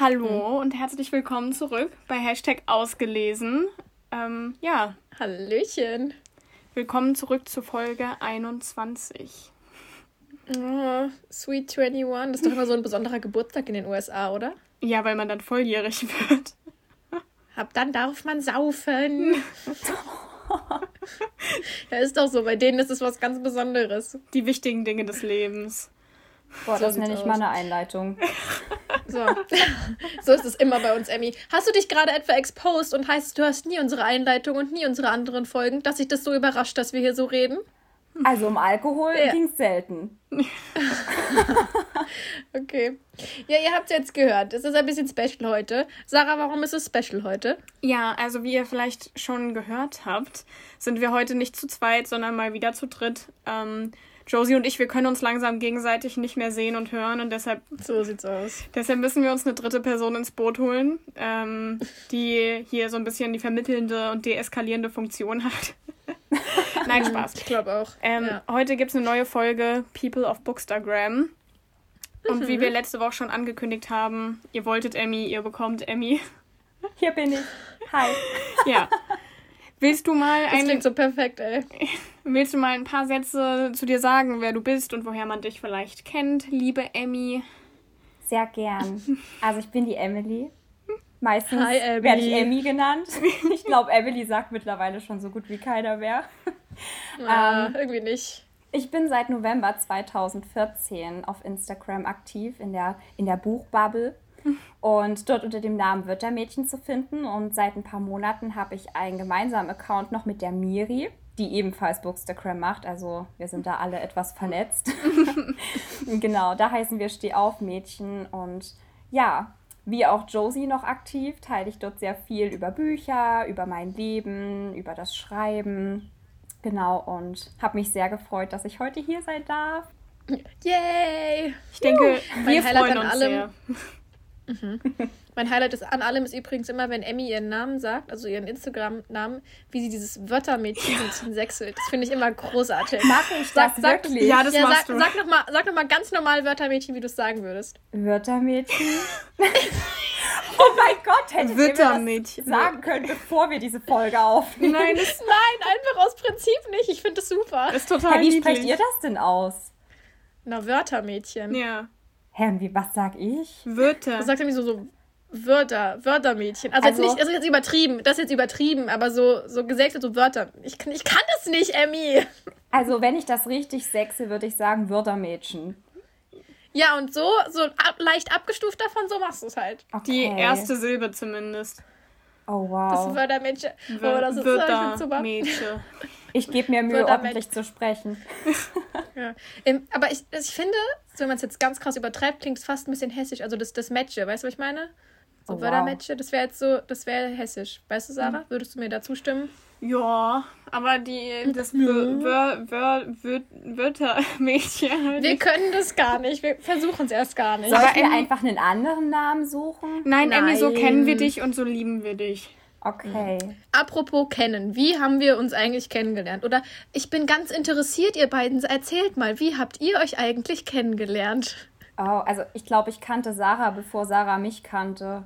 Hallo und herzlich willkommen zurück bei Hashtag ausgelesen. Ähm, ja. Hallöchen. Willkommen zurück zu Folge 21. Oh, Sweet 21. Das ist doch immer so ein besonderer Geburtstag in den USA, oder? Ja, weil man dann volljährig wird. Ab dann darf man saufen. ja, ist doch so. Bei denen ist es was ganz Besonderes. Die wichtigen Dinge des Lebens. Boah, so das nenne ich aus. mal eine Einleitung. So. so ist es immer bei uns, Emmy. Hast du dich gerade etwa exposed und heißt, du hast nie unsere Einleitung und nie unsere anderen Folgen, dass sich das so überrascht, dass wir hier so reden? Also um Alkohol ja. ging es selten. okay. Ja, ihr habt es jetzt gehört. Es ist ein bisschen special heute. Sarah, warum ist es special heute? Ja, also wie ihr vielleicht schon gehört habt, sind wir heute nicht zu zweit, sondern mal wieder zu dritt. Ähm, Josie und ich, wir können uns langsam gegenseitig nicht mehr sehen und hören und deshalb. So sieht's aus. Deshalb müssen wir uns eine dritte Person ins Boot holen, ähm, die hier so ein bisschen die vermittelnde und deeskalierende Funktion hat. Nein, Spaß. Ich glaube auch. Ähm, ja. Heute gibt es eine neue Folge People of Bookstagram. Und mhm. wie wir letzte Woche schon angekündigt haben, ihr wolltet Emmy, ihr bekommt Emmy. Hier bin ich. Hi. Ja. Willst du mal ein. Das klingt so perfekt, ey. Willst du mal ein paar Sätze zu dir sagen, wer du bist und woher man dich vielleicht kennt, liebe Emmy? Sehr gern. Also ich bin die Emily. Meistens Hi, werde ich Emmy genannt. Ich glaube, Emily sagt mittlerweile schon so gut wie keiner mehr. Ja, ähm, irgendwie nicht. Ich bin seit November 2014 auf Instagram aktiv in der, in der Buchbubble und dort unter dem Namen Wörtermädchen zu finden. Und seit ein paar Monaten habe ich einen gemeinsamen Account noch mit der Miri, die ebenfalls Bookstagram macht. Also wir sind da alle etwas vernetzt. genau, da heißen wir Steh auf Mädchen. Und ja, wie auch Josie noch aktiv, teile ich dort sehr viel über Bücher, über mein Leben, über das Schreiben. Genau, und habe mich sehr gefreut, dass ich heute hier sein darf. Yay! Ich denke, uh, wir freuen uns allem. sehr. Mhm. Mein Highlight ist an allem ist übrigens immer, wenn Emmy ihren Namen sagt, also ihren Instagram-Namen, wie sie dieses Wörtermädchen sechselt. Das finde ich immer großartig. Mache ich das sag, wirklich? Ja, das ja, machst sag, du. Sag nochmal sag noch mal ganz normal Wörtermädchen, wie du es sagen würdest. Wörtermädchen? oh mein Gott, hätte Wörtermädchen. wir das sagen können, bevor wir diese Folge aufnehmen. Nein, das, nein, einfach aus Prinzip nicht. Ich finde das super. Das ist total hey, Wie sprecht ihr das denn aus? Na, Wörtermädchen. Ja. Hä, wie, was sag ich? Wörter. Das sagt nämlich so, so Wörter, Wörtermädchen. Also, also, jetzt nicht, also jetzt übertrieben, das ist jetzt übertrieben, aber so, so gesägte so Wörter. Ich kann, ich kann das nicht, Emmy. Also, wenn ich das richtig sexe, würde ich sagen Wörtermädchen. Ja, und so, so ab, leicht abgestuft davon, so machst du es halt. Okay. Die erste Silbe zumindest. Oh, wow. Das Wörtermädchen. Wör oh, das ist Wörtermädchen. Ich gebe mir Mühe, ordentlich zu sprechen. ja. Aber ich, ich finde, wenn man es jetzt ganz krass übertreibt, klingt es fast ein bisschen hessisch. Also das, das Matche, weißt du, was ich meine? So oh, Wörtermatche, das wäre jetzt so, das wäre hessisch. Weißt du, Sarah? Mhm. Würdest du mir da zustimmen? Ja, aber die, das Wörtermädchen. Wir können das gar nicht. Wir versuchen es erst gar nicht. Sollen wir einfach einen anderen Namen suchen? Nein, Nein, Emmy, so kennen wir dich und so lieben wir dich. Okay. Apropos kennen, wie haben wir uns eigentlich kennengelernt? Oder ich bin ganz interessiert, ihr beiden, erzählt mal, wie habt ihr euch eigentlich kennengelernt? Oh, also ich glaube, ich kannte Sarah, bevor Sarah mich kannte.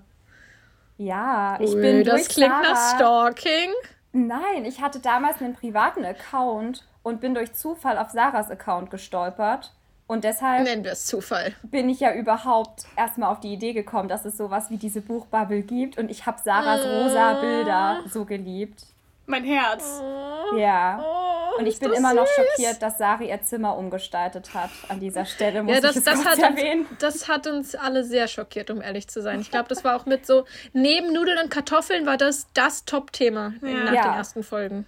Ja, ich Ui, bin das klingt Sarah, nach Stalking. Nein, ich hatte damals einen privaten Account und bin durch Zufall auf Sarahs Account gestolpert. Und deshalb Nennen wir es Zufall. bin ich ja überhaupt erstmal auf die Idee gekommen, dass es sowas wie diese Buchbubble gibt. Und ich habe Sarahs oh. rosa Bilder so geliebt. Mein Herz. Oh. Ja. Oh, und ich bin immer süß. noch schockiert, dass Sari ihr Zimmer umgestaltet hat. An dieser Stelle muss ja, das, ich das hat erwähnen. Uns, das hat uns alle sehr schockiert, um ehrlich zu sein. Ich glaube, das war auch mit so, neben Nudeln und Kartoffeln war das das Top-Thema ja. nach ja. den ersten Folgen.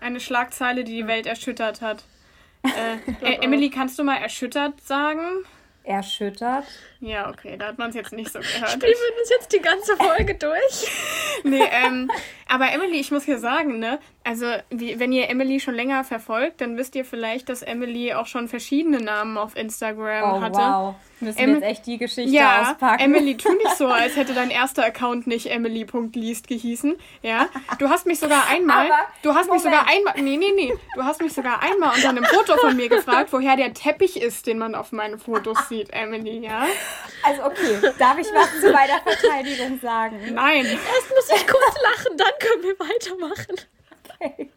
Eine Schlagzeile, die die Welt erschüttert hat. Äh, äh, Emily, kannst du mal erschüttert sagen? Erschüttert? Ja, okay, da hat man es jetzt nicht so gehört. Spielen wir uns jetzt die ganze Folge durch? nee, ähm, aber Emily, ich muss hier sagen, ne, also wie, wenn ihr Emily schon länger verfolgt, dann wisst ihr vielleicht, dass Emily auch schon verschiedene Namen auf Instagram oh, hatte. wow. Müssen em wir jetzt echt die Geschichte ja, auspacken. Emily, tu nicht so, als hätte dein erster Account nicht Emily.least gehießen. Ja, du hast mich sogar einmal, Aber, du hast Moment. mich sogar einmal, nee, nee, nee, du hast mich sogar einmal unter einem Foto von mir gefragt, woher der Teppich ist, den man auf meinen Fotos sieht. Emily, ja? Also okay, darf ich was zu meiner Verteidigung sagen? Nein. Erst muss ich kurz lachen, dann können wir weitermachen. Okay.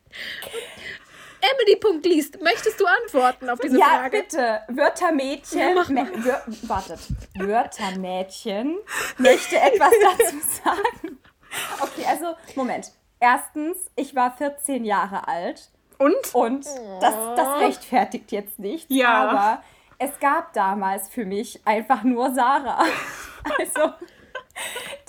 Emily. liest. Möchtest du antworten auf diese ja, Frage? Ja, bitte. Wörtermädchen. Ja, mach mal. Wör, wartet. Wörtermädchen möchte etwas dazu sagen. Okay, also, Moment. Erstens, ich war 14 Jahre alt. Und? Und das, das rechtfertigt jetzt nichts. Ja. Aber es gab damals für mich einfach nur Sarah. Also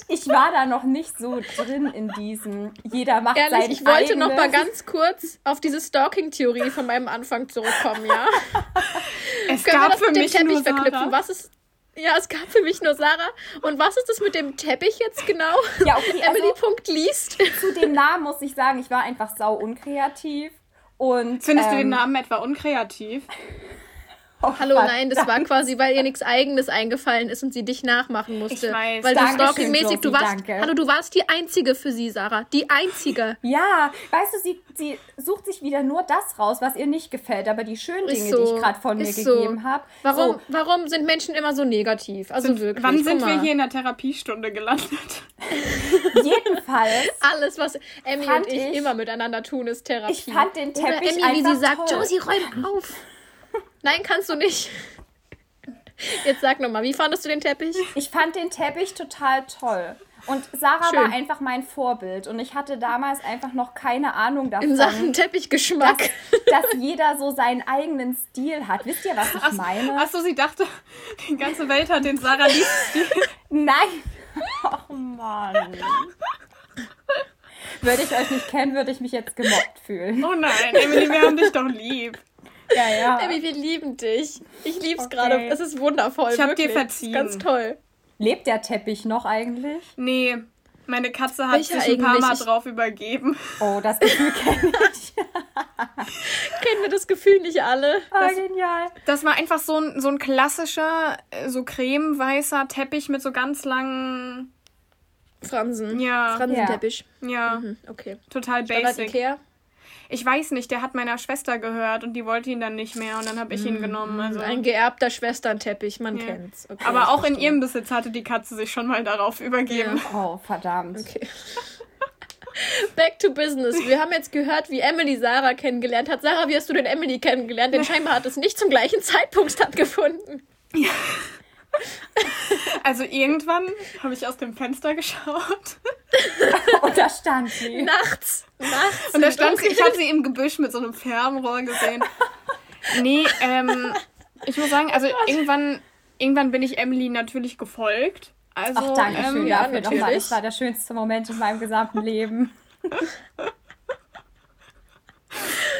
ich war da noch nicht so drin in diesem jeder macht Ehrlich, sein ich wollte eigenes. noch mal ganz kurz auf diese Stalking-Theorie von meinem Anfang zurückkommen, ja? Es Können wir gab das für mit dem mich Teppich nur verknüpfen? Sarah. Was ist... Ja, es gab für mich nur Sarah. Und was ist das mit dem Teppich jetzt genau? Ja, okay, also- Emily Punkt liest. Zu dem Namen muss ich sagen, ich war einfach sau unkreativ. Und, Findest du den ähm, Namen etwa unkreativ? Oh, Hallo, nein, das war quasi, weil ihr nichts Eigenes eingefallen ist und sie dich nachmachen musste. Ich weiß. Weil du Dankeschön, stalking-mäßig, du warst, danke. hallo, du warst die Einzige für sie, Sarah. Die Einzige. Ja, weißt du, sie, sie sucht sich wieder nur das raus, was ihr nicht gefällt, aber die schönen Ist Dinge, die so, ich gerade von mir so. gegeben habe. Warum, So, warum sind Menschen immer so negativ? Also Sind, wirklich. wann sind wir hier in der Therapiestunde gelandet? jedenfalls, Alles, was Emmy und ich, ich- immer miteinander tun, ist Therapie. Ich fand den Oder Teppich Emmy, wie sie sagt. Josie, räum auf. Nein, kannst du nicht. Jetzt sag nochmal, wie fandest du den Teppich? ich fand den Teppich total toll. Und Sarah Schön. war einfach mein Vorbild. Und ich hatte damals einfach noch keine Ahnung davon, In Sachen Teppichgeschmack. dass jeder so seinen eigenen Stil hat. Wisst ihr, was ich meine? Achso, sie dachte, die ganze Welt hat den Sarah lieb Stil. Nein! Oh Mann. Würde ich euch nicht kennen, würde ich mich jetzt gemobbt fühlen. Oh nein, Emily, wir haben dich doch lieb. Ja, ja. Emmy, wir lieben dich. Ich lieb's Okay. gerade. Es ist wundervoll. Ich hab wirklich. dir verziehen. Ganz toll. Lebt der Teppich noch eigentlich? Nee, meine Katze hat Welcher sich ein paar Mal? Ich- drauf übergeben. Oh, das Gefühl kenne ich. Kennen wir das Gefühl nicht alle? Oh, genial. Das war einfach so ein, so ein klassischer, äh, so cremeweißer Teppich mit so ganz langen, Fransen. Ja. Fransenteppich. ja, Mhm, okay. total Standard basic. Ikea. Ich weiß nicht, der hat meiner Schwester gehört und die wollte ihn dann nicht mehr und dann habe ich ihn genommen. Also. Ein geerbter Schwesternteppich, man Ja. kennt's. Okay, Aber auch in verstehe. ihrem Besitz hatte die Katze sich schon mal darauf übergeben. Oh, verdammt. Okay. Back to business. Wir haben jetzt gehört, wie Emily Sarah kennengelernt hat. Sarah, wie hast du denn Emily kennengelernt? Denn scheinbar hat es nicht zum gleichen Zeitpunkt stattgefunden. Also irgendwann habe ich aus dem Fenster geschaut Und da stand sie. Nachts. Nachts. und da stand sie, ich habe sie im Gebüsch mit so einem Fernrohr gesehen. Nee, ähm, ich muss sagen, also irgendwann, irgendwann bin ich Emily natürlich gefolgt. Also, Ach, danke schön ähm, ja, dafür natürlich. nochmal. Das war der schönste Moment in meinem gesamten Leben.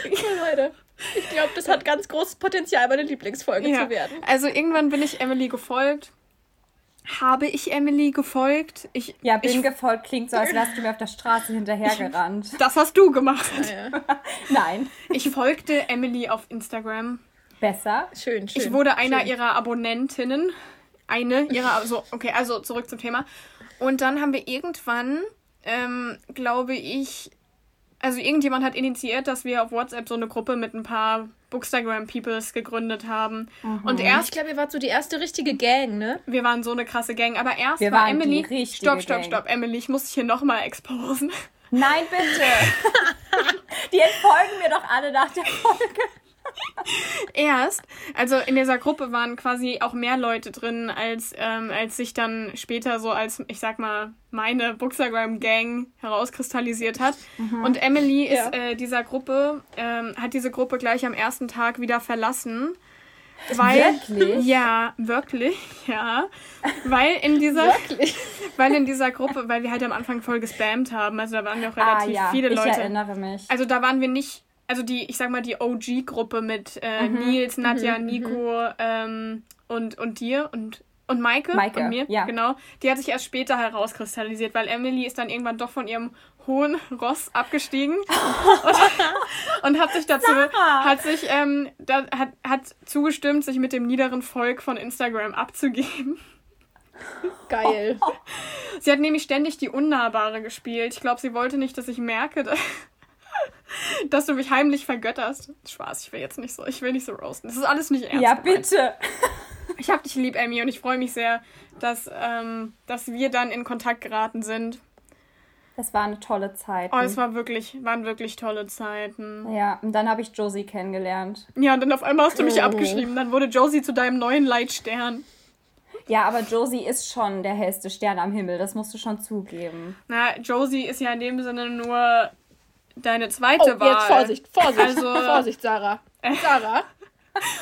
Ja, Leute. Ich glaube, das hat ganz großes Potenzial, meine Lieblingsfolge Ja. zu werden. Also irgendwann bin ich Emily gefolgt. Habe ich Emily gefolgt? Ich, Ja, bin ich, gefolgt klingt so, als wärst du mir auf der Straße hinterhergerannt. das hast du gemacht. Ja, Nein. Ich folgte Emily auf Instagram. Besser. schön, schön. Ich wurde einer schön. ihrer Abonnentinnen. Eine ihrer, also, okay, also zurück zum Thema. Und dann haben wir irgendwann, ähm, glaube ich, also irgendjemand hat initiiert, dass wir auf WhatsApp so eine Gruppe mit ein paar Bookstagram-Peoples gegründet haben. Und Ich erst, glaube, ihr wart so die erste richtige Gang, ne? wir waren so eine krasse Gang, aber erst Wir war waren die Emily. richtige Stopp, stopp, Gang. stopp, Emily, ich muss dich hier nochmal exposen. Nein, bitte. Die entfolgen mir doch alle nach der Folge. Erst, also in dieser Gruppe waren quasi auch mehr Leute drin, als, ähm, als sich dann später so als, ich sag mal, meine Bookstagram-Gang herauskristallisiert hat. Und Emily Ja. ist äh, dieser Gruppe, ähm, hat diese Gruppe gleich am ersten Tag wieder verlassen. Weil, Wirklich? Ja, wirklich, ja. Weil in dieser, weil in dieser Gruppe, weil wir halt am Anfang voll gespammt haben, also da waren ja auch Ah relativ ja, viele ich Leute. erinnere mich. Also da waren wir nicht, also die, ich sag mal, die OG-Gruppe mit äh, Mhm. Nils, Nadja, Nico ähm, und, und dir und, und Maike, Maike, und mir, ja. genau. Die hat sich erst später herauskristallisiert, weil Emily ist dann irgendwann doch von ihrem hohen Ross abgestiegen und, und hat sich dazu, hat sich, ähm, da, hat, hat zugestimmt, sich mit dem niederen Volk von Instagram abzugeben. Geil. Sie hat nämlich ständig die Unnahbare gespielt. Ich glaube, sie wollte nicht, dass ich merke, dass, dass du mich heimlich vergötterst. Spaß, ich will jetzt nicht so, ich will nicht so roasten. Das ist alles nicht ernst. ja, gemeint. bitte. Ich hab dich lieb, Emmy, und ich freue mich sehr, dass, ähm, dass wir dann in Kontakt geraten sind. Das war eine tolle Zeit. Oh, es war wirklich, waren wirklich tolle Zeiten. Ja, und dann habe ich Josie kennengelernt. Ja, und dann auf einmal hast du mich Oh. abgeschrieben. Dann wurde Josie zu deinem neuen Leitstern. Ja, aber Josie ist schon der hellste Stern am Himmel, das musst du schon zugeben. Na, Josie ist ja in dem Sinne nur deine zweite Oh, Wahl. jetzt Vorsicht, Vorsicht, Also- Vorsicht, Sarah. Sarah,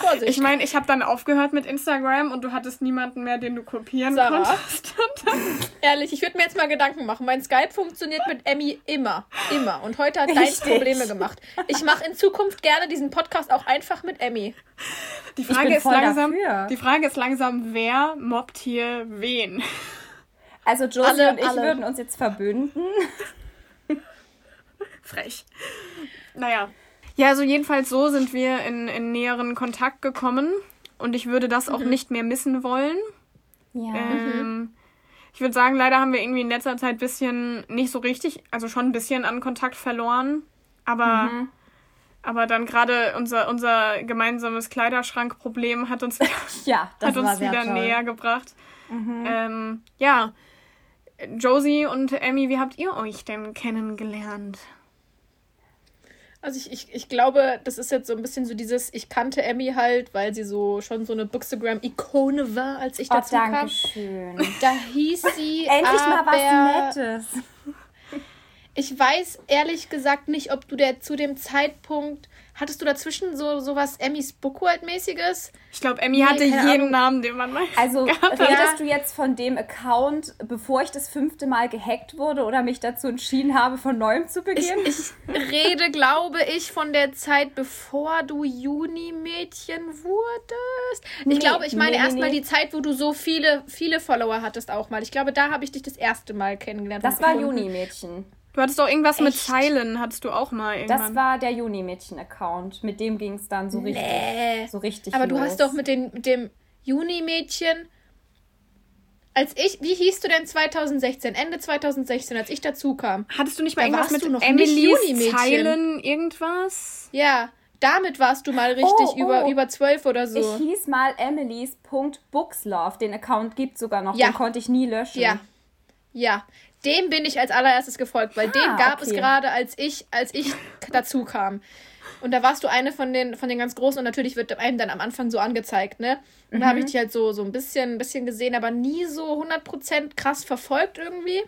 Vorsicht. Ich meine, ich habe dann aufgehört mit Instagram und du hattest niemanden mehr, den du kopieren Sarah. konntest. Ehrlich, ich würde mir jetzt mal Gedanken machen. Mein Skype funktioniert mit Emmy immer. Immer. Und heute hat Richtig. Probleme gemacht. Ich mache in Zukunft gerne diesen Podcast auch einfach mit Emmy. die Frage bin ist voll langsam, dafür. die Frage ist langsam, wer mobbt hier wen? Also Josie Alle- und ich alle. würden uns jetzt verbünden. Frech. Naja. Ja, also jedenfalls so sind wir in, in näheren Kontakt gekommen und ich würde das auch nicht mehr missen wollen. Ja. Ähm, ich würde sagen, leider haben wir irgendwie in letzter Zeit ein bisschen nicht so richtig, also schon ein bisschen an Kontakt verloren. Aber, aber dann gerade unser, unser gemeinsames Kleiderschrankproblem hat uns, Ja, das hat war uns sehr wieder toll. näher gebracht. Ähm, ja, Josie und Emmy, wie habt ihr euch denn kennengelernt? Also ich, ich, ich glaube, das ist jetzt so ein bisschen so dieses, ich kannte Emmy halt, weil sie so schon so eine Bookstagram-Ikone war, als ich Oh, dazu kam. danke schön. Da hieß sie. Endlich mal aber was Nettes. Ich weiß ehrlich gesagt nicht, ob du der zu dem Zeitpunkt. Hattest du dazwischen so sowas Emmys Bookworld-mäßiges? Ich glaube, Emmy Nee, hatte jeden Ahnung. Namen, den man mal Also gehabt redest Ja. du jetzt von dem Account, bevor ich das fünfte Mal gehackt wurde oder mich dazu entschieden habe, von neuem zu Ich, beginnen? ich rede, glaube ich, von der Zeit, bevor du Juni-Mädchen wurdest. Ich Nee, glaube, ich meine nee, erstmal nee. die Zeit, wo du so viele, viele Follower hattest auch mal. Ich glaube, da habe ich dich das erste Mal kennengelernt. das war. Juni-Mädchen. Du hattest doch irgendwas mit Echt? Zeilen, hattest du auch mal irgendwann. Das war der Juni-Mädchen-Account. Mit dem ging es dann so richtig, Nee. so richtig Aber du los. hast doch mit, den, mit dem Juni-Mädchen. Als ich, wie hieß du denn 2016? Ende 2016, als ich dazu kam. Hattest du nicht mal Da irgendwas mit du noch Emilys. Zeilen, irgendwas? Ja, damit warst du mal richtig Oh, über, oh. über 12 oder so. Ich hieß mal Emilys.bookslove. Den Account gibt sogar noch. Ja. Den konnte ich nie löschen. Ja. Ja. Dem bin ich als allererstes gefolgt, weil den gab es okay. gerade, als ich, als ich dazu kam. Und da warst du eine von den, von den ganz großen und natürlich wird einem dann am Anfang so angezeigt, ne? Und da habe ich dich halt so, so ein bisschen, ein bisschen gesehen, aber nie so 100% krass verfolgt irgendwie.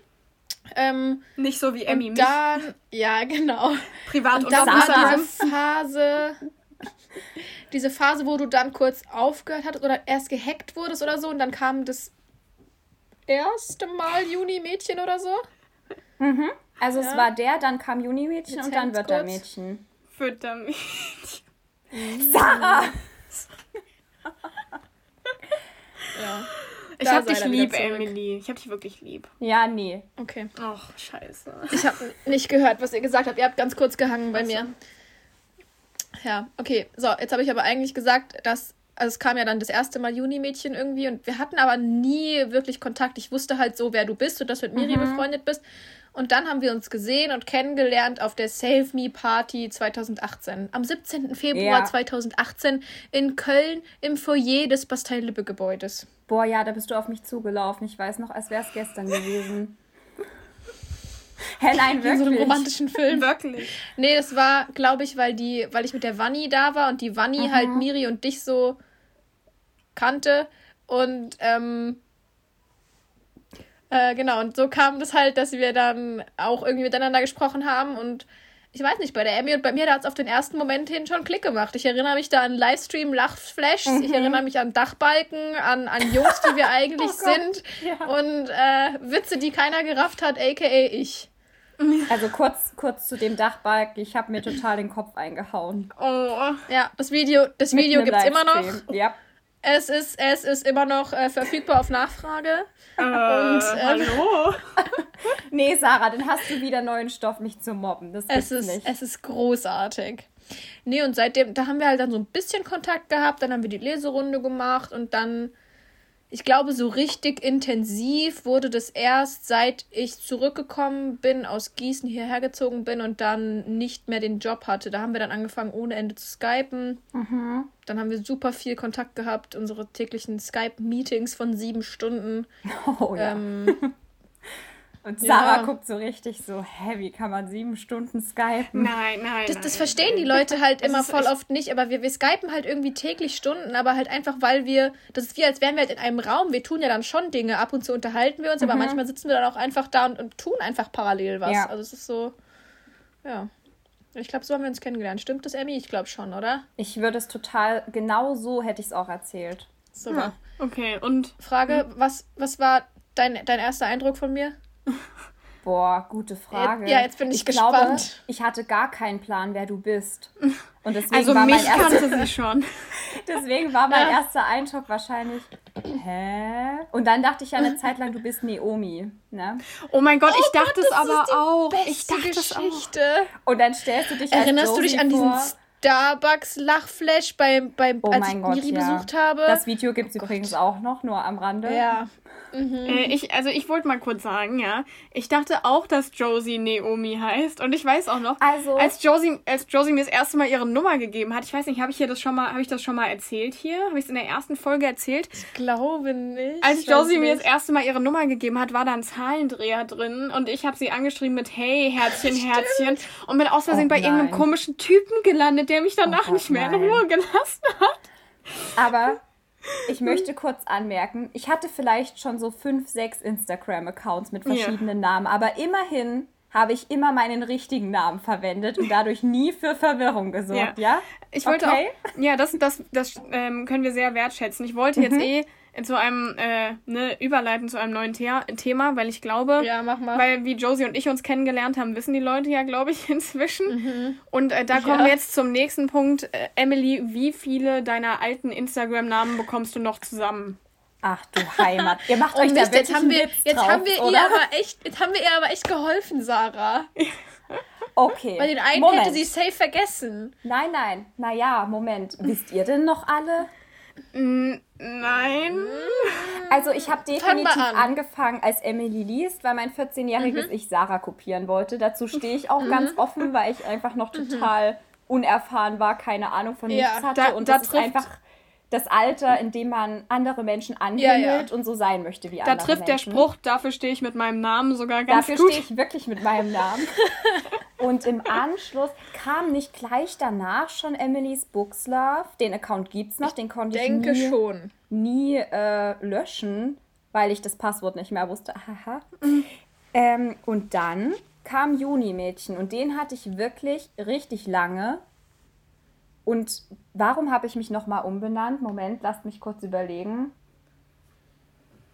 Ähm, Nicht so wie Emmy, mich dann, ja, genau. privat Und und dann war diese Phase, diese Phase, wo du dann kurz aufgehört hattest oder erst gehackt wurdest oder so und dann kam das erste Mal Juni-Mädchen oder so. Also Ja. es war der, dann kam Juni-Mädchen und dann wird er kurz. Mädchen. Fütter mich. Sarah! Ja. Ich Da hab dich lieb. Emily. Ich hab dich wirklich lieb. Ja, nee. Okay. Ach, scheiße. Ich habe nicht gehört, was ihr gesagt habt. Ihr habt ganz kurz gehangen bei mir. Ja, okay. So, jetzt habe ich aber eigentlich gesagt, dass. Also es kam ja dann das erste Mal Juni-Mädchen irgendwie und wir hatten aber nie wirklich Kontakt. Ich wusste halt so, wer du bist und dass du mit Miri befreundet bist. Und dann haben wir uns gesehen und kennengelernt auf der Save Me Party 2018. Am 17. Februar Ja. 2018 in Köln im Foyer des Bastei-Lippe-Gebäudes. Boah, ja, da bist du auf mich zugelaufen. Ich weiß noch, als wäre es gestern gewesen. Hä, nein, In so einem wirklich. romantischen Film. Wirklich. Nee, das war, glaube ich, weil die, weil ich mit der Vanni da war und die Vanni halt Miri und dich so kannte. Und ähm, äh, genau, und so kam das halt, dass wir dann auch irgendwie miteinander gesprochen haben und ich weiß nicht, bei der Emmy und bei mir, da hat es auf den ersten Moment hin schon Klick gemacht. Ich erinnere mich da an Livestream, Lachflashs, ich erinnere mich an Dachbalken, an, an Jungs, die wir eigentlich Oh sind ja. und äh, Witze, die keiner gerafft hat, aka ich. Also kurz, kurz zu dem Dachbalken. Ich habe mir total den Kopf eingehauen. Oh. Ja, das Video, das Video im gibt's immer noch. Ja. Es ist, es ist immer noch äh, verfügbar auf Nachfrage. Äh, ähm, hallo? Nee, Sarah, dann hast du wieder neuen Stoff, mich zu mobben. Das Es ist, nicht. es ist großartig. Nee, und seitdem, da haben wir halt dann so ein bisschen Kontakt gehabt, dann haben wir die Leserunde gemacht und dann, ich glaube, so richtig intensiv wurde das erst, seit ich zurückgekommen bin, aus Gießen hierher gezogen bin und dann nicht mehr den Job hatte. Da haben wir dann angefangen, ohne Ende zu skypen. Mhm. Dann haben wir super viel Kontakt gehabt, unsere täglichen Skype-Meetings von sieben Stunden. Oh ja. Ähm, Und Sarah ja. guckt so richtig so, hä, wie kann man sieben Stunden skypen? Nein, nein. das, nein, das verstehen die Leute halt immer voll oft nicht, aber wir, wir skypen halt irgendwie täglich Stunden, aber halt einfach, weil wir, das ist wie, als wären wir halt in einem Raum. Wir tun ja dann schon Dinge, ab und zu unterhalten wir uns, aber manchmal sitzen wir dann auch einfach da und, und tun einfach parallel was. Ja. Also es ist so, ja. Ich glaube, so haben wir uns kennengelernt. Stimmt das, Emmy? Ich glaube schon, oder? Ich würde es total, genau so hätte ich es auch erzählt. Super. Ja. Okay, und Frage, was, was war dein, dein erster Eindruck von mir? Boah, gute Frage. Ja, jetzt bin ich glaube, gespannt. ich hatte gar keinen Plan, wer du bist. Und deswegen also war mein mich erster, kannte sie schon. deswegen war mein Ja. erster Eindruck wahrscheinlich, hä? Und dann dachte ich ja eine Zeit lang, du bist Naomi, ne? Oh mein Gott, ich dachte Gott, es das aber auch. Ich dachte es auch. Geschichte. Und dann stellst du dich Erinnerst du dich an diesen vor. Starbucks-Lachflash, beim, beim, Oh als ich Gott, Miri ja. besucht habe? Das Video gibt es übrigens auch noch, nur am Rande. ja. Äh, ich, also ich wollte mal kurz sagen, ja. Ich dachte auch, dass Josie Naomi heißt. Und ich weiß auch noch, Also- als Josie, als Josie mir das erste Mal ihre Nummer gegeben hat, ich weiß nicht, habe ich hier das schon mal, habe ich das schon mal erzählt hier? Habe ich es in der ersten Folge erzählt? Ich glaube nicht. Als Josie mir das nicht. erste Mal ihre Nummer gegeben hat, war da ein Zahlendreher drin und ich habe sie angeschrieben mit Hey, Herzchen, Herzchen und bin aus Versehen Oh bei irgendeinem komischen Typen gelandet, der mich danach Gott, nicht mehr in nein. Ruhe gelassen hat. Aber ich möchte kurz anmerken, ich hatte vielleicht schon so fünf, sechs Instagram-Accounts mit Ja. verschiedenen Namen, aber immerhin habe ich immer meinen richtigen Namen verwendet und dadurch nie für Verwirrung gesorgt, ja? Ich wollte Okay. auch, ja, das, das, das ähm, können wir sehr wertschätzen. Ich wollte jetzt Mhm. eh zu einem, äh, ne, überleiten zu einem neuen Thea Thema, weil ich glaube, Ja, mach mal. weil wie Josie und ich uns kennengelernt haben, wissen die Leute ja, glaube ich, inzwischen. Und äh, da kommen Ja. wir jetzt zum nächsten Punkt. Äh, Emily, wie viele deiner alten Instagram-Namen bekommst du noch zusammen? Ach du Heimat. Ihr macht Oh euch da Mist, wirklich jetzt haben wir, Witz jetzt drauf, haben wir ihr aber echt, jetzt haben wir ihr aber echt geholfen, Sarah. Okay. Weil den einen Moment. hätte sie safe vergessen. Nein, nein. Naja, Moment. Wisst ihr denn noch alle? Nein. Also ich habe definitiv an. angefangen als Emily liest, weil mein 14-jähriges Ich Sarah kopieren wollte. Dazu stehe ich auch Mhm. ganz offen, weil ich einfach noch total unerfahren war, keine Ahnung von Ja, nichts hatte. da- und da das ist trifft- einfach das Alter, in dem man andere Menschen Ja, anhimmelt ja. und so sein möchte wie Da andere trifft der Menschen. Spruch, dafür stehe ich mit meinem Namen sogar ganz Dafür gut. stehe ich wirklich mit meinem Namen. Und im Anschluss kam nicht gleich danach schon Emily's Books Love. Den Account gibt's noch, den konnte ich Denke nie schon. nie äh, löschen, weil ich das Passwort nicht mehr wusste. Haha. Ähm, und dann kam Juni-Mädchen und den hatte ich wirklich richtig lange. Und warum habe ich mich nochmal umbenannt? Moment, lasst mich kurz überlegen.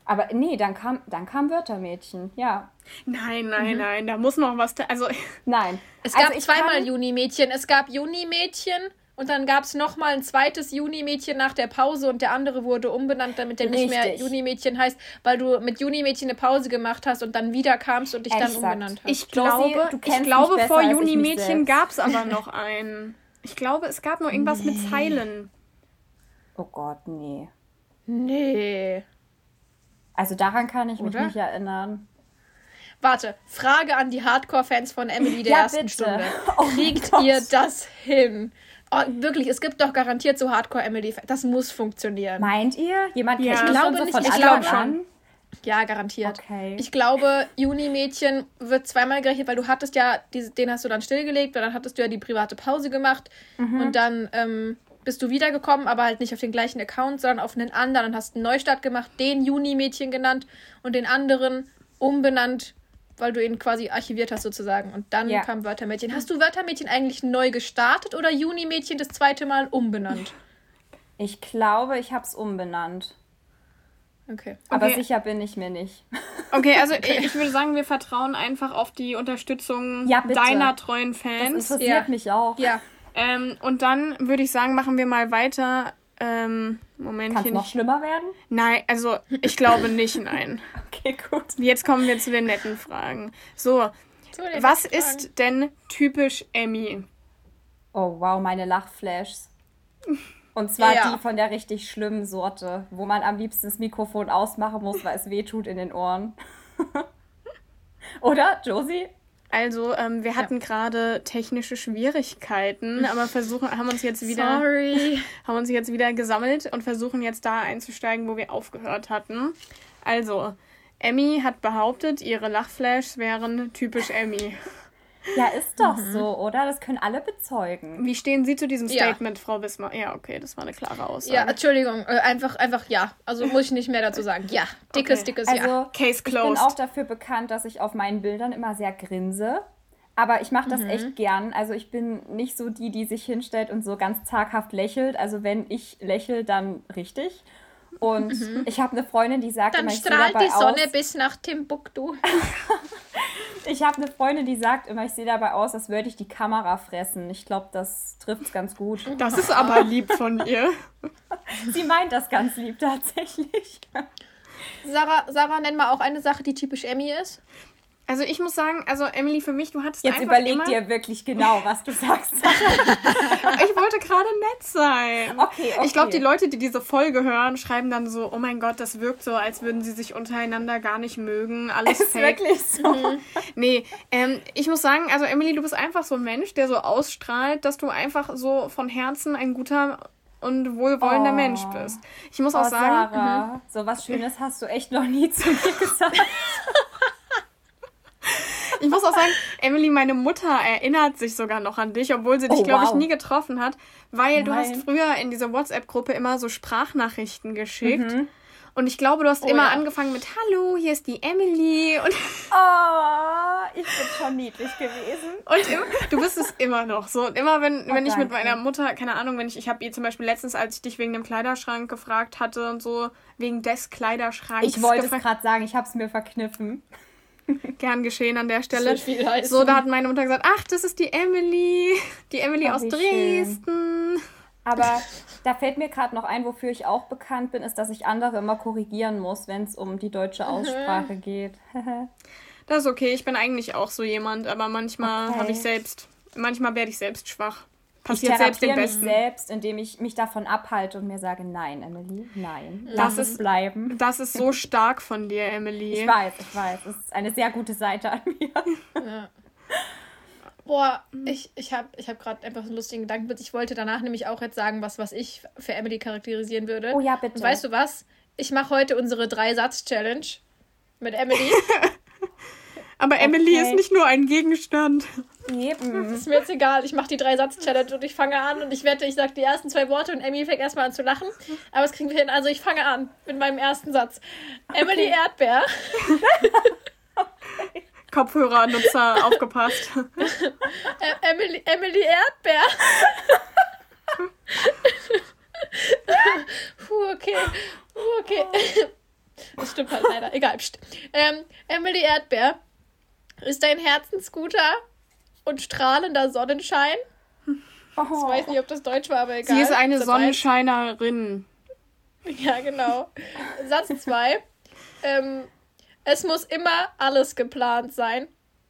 Aber nee, dann kam, dann kam Wörtermädchen, ja. Nein, Mhm. nein, nein, da muss noch was. Also, Nein. Es gab Also zweimal kann- Juni-Mädchen. Es gab Juni-Mädchen und dann gab es nochmal ein zweites Juni-Mädchen nach der Pause und der andere wurde umbenannt, damit der nicht mehr Richtig. Juni-Mädchen heißt, weil du mit Juni-Mädchen eine Pause gemacht hast und dann wieder kamst und dich dann Exakt. umbenannt hast. ich Josie, glaube, du ich glaube vor Juni-Mädchen gab es aber noch einen. Ich glaube, es gab noch irgendwas mit Zeilen. Oh Gott, nee. nee. Also daran kann ich mich Oder? nicht erinnern. Warte, Frage an die Hardcore-Fans von Emily der Ja, ersten bitte. Stunde. Oh Kriegt ihr das hin? Oh, wirklich, es gibt doch garantiert so Hardcore-Emily. Das muss funktionieren. Meint ihr? Jemand Ja. kennt Ich mich glaube schon nicht, ich glaube an? Ja, garantiert. Okay. Ich glaube, Juni-Mädchen wird zweimal gerechnet, weil du hattest ja, den hast du dann stillgelegt, weil dann hattest du ja die private Pause gemacht Mhm. und dann ähm, bist du wiedergekommen, aber halt nicht auf den gleichen Account, sondern auf einen anderen und hast einen Neustart gemacht, den Juni-Mädchen genannt und den anderen umbenannt, weil du ihn quasi archiviert hast sozusagen. Und dann Ja. kam Wörtermädchen. Hast du Wörtermädchen eigentlich neu gestartet oder Juni-Mädchen das zweite Mal umbenannt? Ich glaube, ich habe es umbenannt. Okay. Aber Okay. sicher bin ich mir nicht. Okay, also Ich, ich würde sagen, wir vertrauen einfach auf die Unterstützung Ja, deiner treuen Das Fans. interessiert Ja. mich auch. Ja, Ähm, und dann würde ich sagen, machen wir mal weiter. Ähm, Kann es noch schlimmer werden? Nein, also ich glaube nicht, nein. Okay, gut. Jetzt kommen wir zu den netten Fragen. So, was Fragen. ist denn typisch Emmy? Oh, wow, meine Lachflashs. Und zwar Ja. die von der richtig schlimmen Sorte, wo man am liebsten das Mikrofon ausmachen muss, weil es weh tut in den Ohren. Oder, Josie? Also, ähm, wir hatten gerade technische Schwierigkeiten, aber versuchen, haben uns jetzt wieder, Sorry. haben uns jetzt wieder gesammelt und versuchen jetzt da einzusteigen, wo wir aufgehört hatten. Also, Emmy hat behauptet, ihre Lachflashs wären typisch Emmy. Ja, ist doch Mhm. so, oder? Das können alle bezeugen. Wie stehen Sie zu diesem Ja. Statement, Frau Wismar? Ja, okay, das war eine klare Aussage. Ja, Entschuldigung. Äh, einfach, einfach ja. Also muss ich nicht mehr dazu sagen. Ja. Dickes, Okay. dickes Also, Ja. Case ich bin closed. auch dafür bekannt, dass ich auf meinen Bildern immer sehr grinse. Aber ich mache das Mhm. echt gern. Also ich bin nicht so die, die sich hinstellt und so ganz zaghaft lächelt. Also wenn ich lächle, dann richtig. Und ich habe eine Freundin, die sagt Mhm. Dann immer, ich sehe strahlt dabei die Sonne aus. bis nach Timbuktu. Ich habe eine Freundin, die sagt immer, ich sehe dabei aus, als würde ich die Kamera fressen. Ich glaube, das trifft es ganz gut. Das ist aber lieb von ihr. Sie meint das ganz lieb tatsächlich. Sarah, Sarah, nenn mal auch eine Sache, die typisch Emmy ist. Also ich muss sagen, also Emily, für mich, du hattest Jetzt einfach überleg immer, dir wirklich genau, was du sagst. ich wollte gerade nett sein. Okay, okay. Ich glaube, die Leute, die diese Folge hören, schreiben dann so, oh mein Gott, das wirkt so, als würden sie sich untereinander gar nicht mögen. Alles ist fake. wirklich so. Nee, ähm, ich muss sagen, also Emily, du bist einfach so ein Mensch, der so ausstrahlt, dass du einfach so von Herzen ein guter und wohlwollender Oh. Mensch bist. Ich muss Oh, auch sagen, Sarah, so was Schönes hast du echt noch nie zu mir gesagt. ich muss auch sagen, Emily, meine Mutter erinnert sich sogar noch an dich, obwohl sie dich, Oh, glaube ich, wow. nie getroffen hat, weil du hast Nein. früher in dieser WhatsApp-Gruppe immer so Sprachnachrichten geschickt. Mhm. Und ich glaube, du hast Oh, immer ja. angefangen mit Hallo, hier ist die Emily. Und, Oh, ich bin schon niedlich gewesen. und immer, du bist es immer noch so. Und immer, wenn, Oh, wenn ich mit meiner Mutter, keine Ahnung, wenn ich, ich habe ihr zum Beispiel letztens, als ich dich wegen dem Kleiderschrank gefragt hatte und so, wegen des Kleiderschranks Ich wollte es gerade sagen, ich habe es mir verkniffen. gern geschehen an der Stelle. So, da hat meine Mutter gesagt, ach, das ist die Emily, die Emily Oh, aus wie schön. Dresden. Aber da fällt mir gerade noch ein, wofür ich auch bekannt bin, ist, dass ich andere immer korrigieren muss, wenn es um die deutsche Aussprache geht. Das ist okay, ich bin eigentlich auch so jemand, aber manchmal Okay. habe ich selbst, manchmal werde ich selbst schwach. Ich Passiert selbst dem therapiere mich Besten. selbst, indem ich mich davon abhalte und mir sage, nein, Emily, nein, Das lass es ist- bleiben. Das ist so stark von dir, Emily. Ich weiß, ich weiß, es ist eine sehr gute Seite an mir. Ja. Boah, ich, ich habe ich hab gerade einfach so einen lustigen Gedanken. Ich wollte danach nämlich auch jetzt sagen, was, was ich für Emily charakterisieren würde. Oh ja, bitte. Und weißt du was? Ich mache heute unsere Drei-Satz-Challenge mit Emily. Aber Emily Okay. ist nicht nur ein Gegenstand. Eben. ist mir jetzt egal. Ich mache die Drei-Satz-Challenge und ich fange an und ich wette, ich sage die ersten zwei Worte und Emily fängt erstmal an zu lachen. Aber das kriegen wir hin. Also ich fange an mit meinem ersten Satz. Emily Erdbeer. Kopfhörernutzer aufgepasst. Emily, Emily Erdbeer. Puh, okay. Puh, okay. Das stimmt halt leider. Egal. Ähm, Emily Erdbeer ist dein Herzensguter und strahlender Sonnenschein. Ich Oh. weiß nicht, ob das Deutsch war, aber egal. Sie ist eine. Sonnenscheinerin. Ja, genau. Satz 2. Ähm, es muss immer alles geplant sein.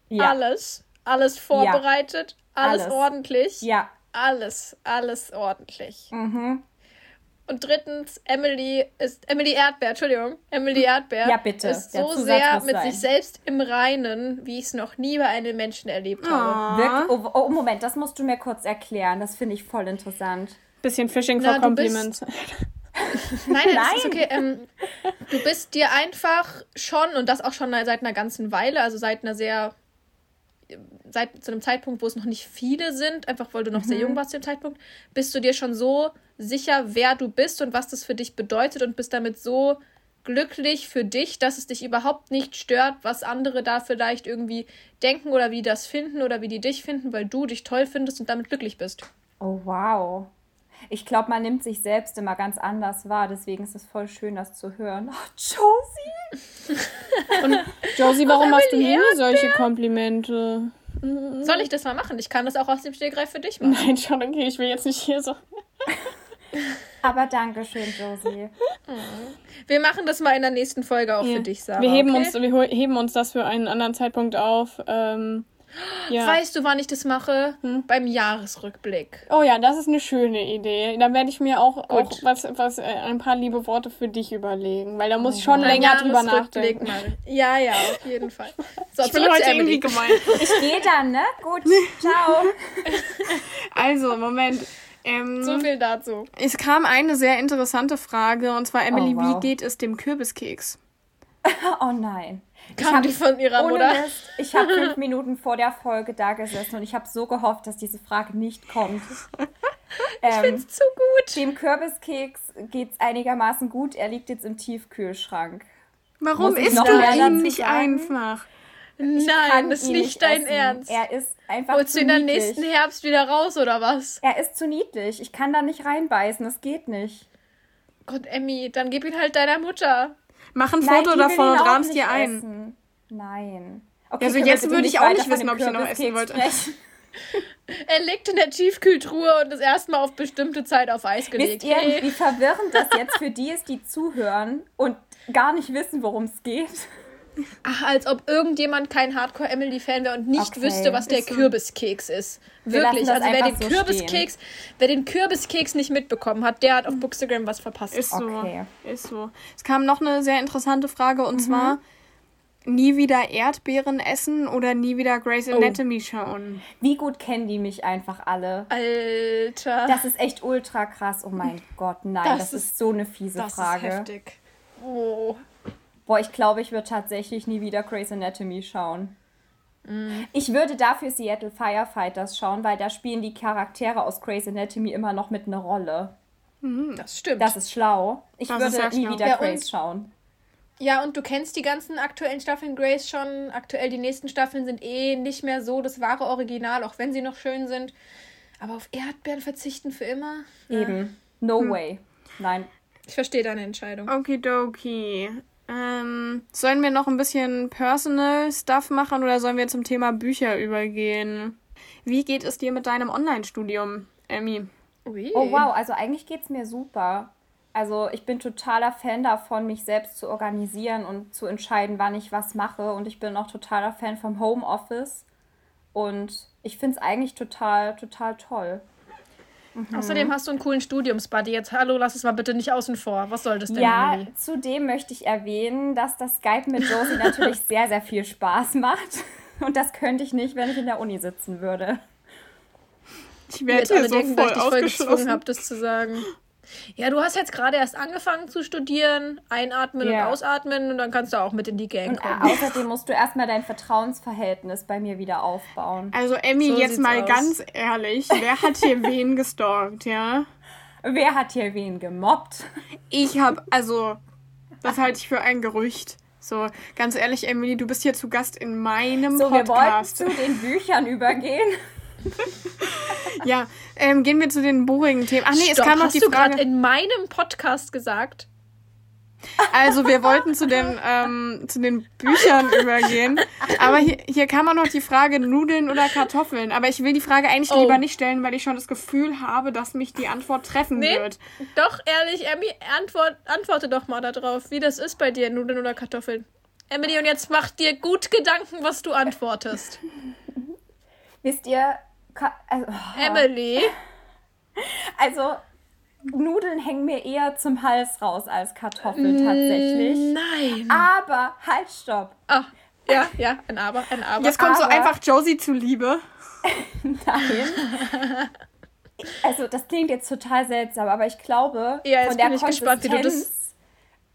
Ja. Alles. Alles vorbereitet. Alles, Alles. ordentlich. Ja. Alles, alles ordentlich. Mhm. Und drittens, Emily ist, Emily Erdbeer, Entschuldigung, Emily Erdbeer Ja, bitte. ist so sehr mit sein. sich selbst im Reinen, wie ich es noch nie bei einem Menschen erlebt habe. Oh, oh, Moment, das musst du mir kurz erklären. Das finde ich voll interessant. Bisschen Fishing for Compliments. Nein, nein, das Nein. ist okay. Ähm, du bist dir einfach schon, und das auch schon seit einer ganzen Weile, also seit einer sehr, seit zu einem Zeitpunkt, wo es noch nicht viele sind, einfach weil du noch sehr jung warst zu dem Zeitpunkt, bist du dir schon so sicher, wer du bist und was das für dich bedeutet und bist damit so glücklich für dich, dass es dich überhaupt nicht stört, was andere da vielleicht irgendwie denken oder wie die das finden oder wie die dich finden, weil du dich toll findest und damit glücklich bist. Oh, wow. Ich glaube, man nimmt sich selbst immer ganz anders wahr. Deswegen ist es voll schön, das zu hören. Oh, Josie! Josie, warum machst du mir nie solche Komplimente? Soll ich das mal machen? Ich kann das auch aus dem Stegreif für dich machen. Nein, schon okay, ich will jetzt nicht hier so. Aber danke schön, Josie. Wir machen das mal in der nächsten Folge auch Ja. für dich, Sarah. Wir heben, okay? uns, wir heben uns das für einen anderen Zeitpunkt auf. Ähm, Ja. Weißt du, wann ich das mache? Hm? Beim Jahresrückblick. Oh ja, das ist eine schöne Idee. Da werde ich mir auch, auch was, was, äh, ein paar liebe Worte für dich überlegen, weil da muss ich schon länger drüber nachdenken. Mal. Ja, ja, auf jeden Fall. So, ich bin heute irgendwie gemeint. Ich gehe dann, ne? Gut, ciao. Also, Moment. Ähm, so viel dazu. Es kam eine sehr interessante Frage und zwar, Emily, oh, wow. wie geht es dem Kürbiskeks? oh nein. Kam die von ihrer Mutter? Mist, ich habe fünf Minuten vor der Folge da gesessen und ich habe so gehofft, dass diese Frage nicht kommt. ich ähm, finde es zu gut. Dem Kürbiskeks geht es einigermaßen gut. Er liegt jetzt im Tiefkühlschrank. Warum isst du ihn nicht einfach? Nein, das ist nicht dein essen. Ernst. Er ist einfach Holst zu du ihn dann nächsten Herbst wieder raus oder was? Er ist zu niedlich. Ich kann da nicht reinbeißen. Das geht nicht. Gott, Emmy, dann gib ihn halt deiner Mutter. Mach ein Foto davon und rahmst dir ein. Essen. Nein. Okay, also jetzt würde ich auch nicht wissen, ob ich ihn noch essen wollte. er liegt in der Tiefkühltruhe und ist erstmal auf bestimmte Zeit auf Eis gelegt. Wisst ihr, hey. wie verwirrend das jetzt für die ist, die zuhören und gar nicht wissen, worum es geht? Ach, als ob irgendjemand kein Hardcore-Emily-Fan wäre und nicht okay. wüsste, was der Kürbiskeks ist. Wirklich. Also wer den so Kürbiskeks, wer den Kürbiskeks nicht mitbekommen hat, der hat auf Bookstagram was verpasst. Ist so. Okay. Ist so. Es kam noch eine sehr interessante Frage und mhm. zwar nie wieder Erdbeeren essen oder nie wieder Grey's oh. Anatomy oh. schauen. Wie gut kennen die mich einfach alle? Alter. Das ist echt ultra krass. Oh mein Gott, nein, das, das ist, ist, so eine fiese das Frage. Das ist heftig. Oh. Boah, ich glaube, ich würde tatsächlich nie wieder Grey's Anatomy schauen. Mm. Ich würde dafür Seattle Firefighters schauen, weil da spielen die Charaktere aus Grey's Anatomy immer noch mit einer Rolle. Mm, das stimmt. Das ist schlau. Ich das würde nie schlau. wieder ja, Grace schauen. Ja, und du kennst die ganzen aktuellen Staffeln Grace schon. Aktuell die nächsten Staffeln sind eh nicht mehr so das wahre Original, auch wenn sie noch schön sind. Aber auf Erdbeeren verzichten für immer? Eben. No hm. way. Nein. Ich verstehe deine Entscheidung. Okidoki. Ähm, sollen wir noch ein bisschen Personal Stuff machen oder sollen wir zum Thema Bücher übergehen? Wie geht es dir mit deinem Online-Studium, Emmy? Oh wow, also eigentlich geht es mir super. Also ich bin totaler Fan davon, mich selbst zu organisieren und zu entscheiden, wann ich was mache. Und ich bin auch totaler Fan vom Homeoffice. Und ich finde es eigentlich total, total toll. Mhm. Außerdem hast du einen coolen Studiumsbuddy. Jetzt, hallo, lass es mal bitte nicht außen vor. Was soll das denn? Ja, Emily? zudem möchte ich erwähnen, dass das Skype mit Josie natürlich sehr, sehr viel Spaß macht. Und das könnte ich nicht, wenn ich in der Uni sitzen würde. Ich werde hier so denken, voll dass ich dich voll gezwungen habe, das zu sagen. Ja, du hast jetzt gerade erst angefangen zu studieren, einatmen ja. und ausatmen und dann kannst du auch mit in die Gang kommen. Und außerdem musst du erstmal dein Vertrauensverhältnis bei mir wieder aufbauen. Also Emmy, so jetzt mal aus. ganz ehrlich, wer hat hier wen gestalkt, ja? Wer hat hier wen gemobbt? Ich habe, also, das halte ich für ein Gerücht. So, ganz ehrlich, Emily, du bist hier zu Gast in meinem so, Podcast. So, wir wollten zu den Büchern übergehen. ja, ähm, gehen wir zu den bohrigen Themen. Ach nee, Stopp, es kam noch die Frage. Hast du gerade in meinem Podcast gesagt? Also wir wollten zu den, ähm, zu den Büchern übergehen. Aber hier, hier kam auch noch die Frage Nudeln oder Kartoffeln. Aber ich will die Frage eigentlich oh. lieber nicht stellen, weil ich schon das Gefühl habe, dass mich die Antwort treffen nee, wird. Doch, ehrlich, Emmy, antwort, antworte doch mal darauf, wie das ist bei dir, Nudeln oder Kartoffeln. Emily, und jetzt mach dir gut Gedanken, was du antwortest. Wisst ihr, also, oh. Emily. Also, Nudeln hängen mir eher zum Hals raus als Kartoffeln tatsächlich. Nein. Aber, halt, stopp. Ah, ja, ja, ein Aber, ein Aber. Jetzt kommt aber, so einfach Josie zuliebe. Nein. Also, das klingt jetzt total seltsam, aber ich glaube, ja, von der Konsistenz gespannt, wie du das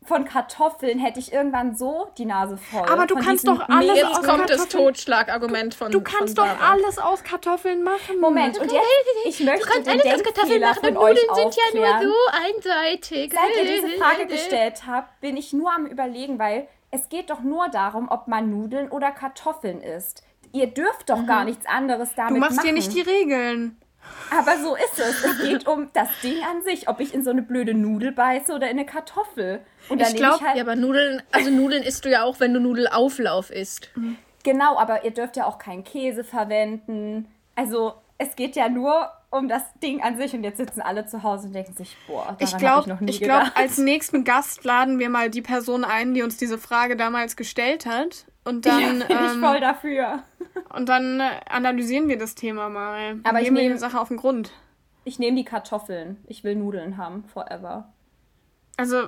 von Kartoffeln hätte ich irgendwann so die Nase voll. Aber du kannst doch alles Jetzt aus kommt das Totschlagargument von Du kannst von doch alles aus Kartoffeln machen. Moment, und jetzt, ich möchte du kannst alles aus Kartoffeln machen und Nudeln sind ja nur so einseitig. Seit ihr diese Frage gestellt habt, bin ich nur am überlegen, weil es geht doch nur darum, ob man Nudeln oder Kartoffeln isst. Ihr dürft doch mhm. gar nichts anderes damit machen. Du machst machen. hier nicht die Regeln. Aber so ist es. Es geht um das Ding an sich, ob ich in so eine blöde Nudel beiße oder in eine Kartoffel. Und ich glaube, halt ja, aber Nudeln, also Nudeln isst du ja auch, wenn du Nudelauflauf isst. Genau, aber ihr dürft ja auch keinen Käse verwenden. Also es geht ja nur um das Ding an sich und jetzt sitzen alle zu Hause und denken sich, boah, daran ich glaube, ich noch nie Ich glaube, als nächsten Gast laden wir mal die Person ein, die uns diese Frage damals gestellt hat Und dann, ja, bin ich ähm, voll dafür. und dann äh, analysieren wir das Thema mal. Aber ich Gehen wir nehm- die Sache auf den Grund. Ich nehme die Kartoffeln. Ich will Nudeln haben, forever. Also,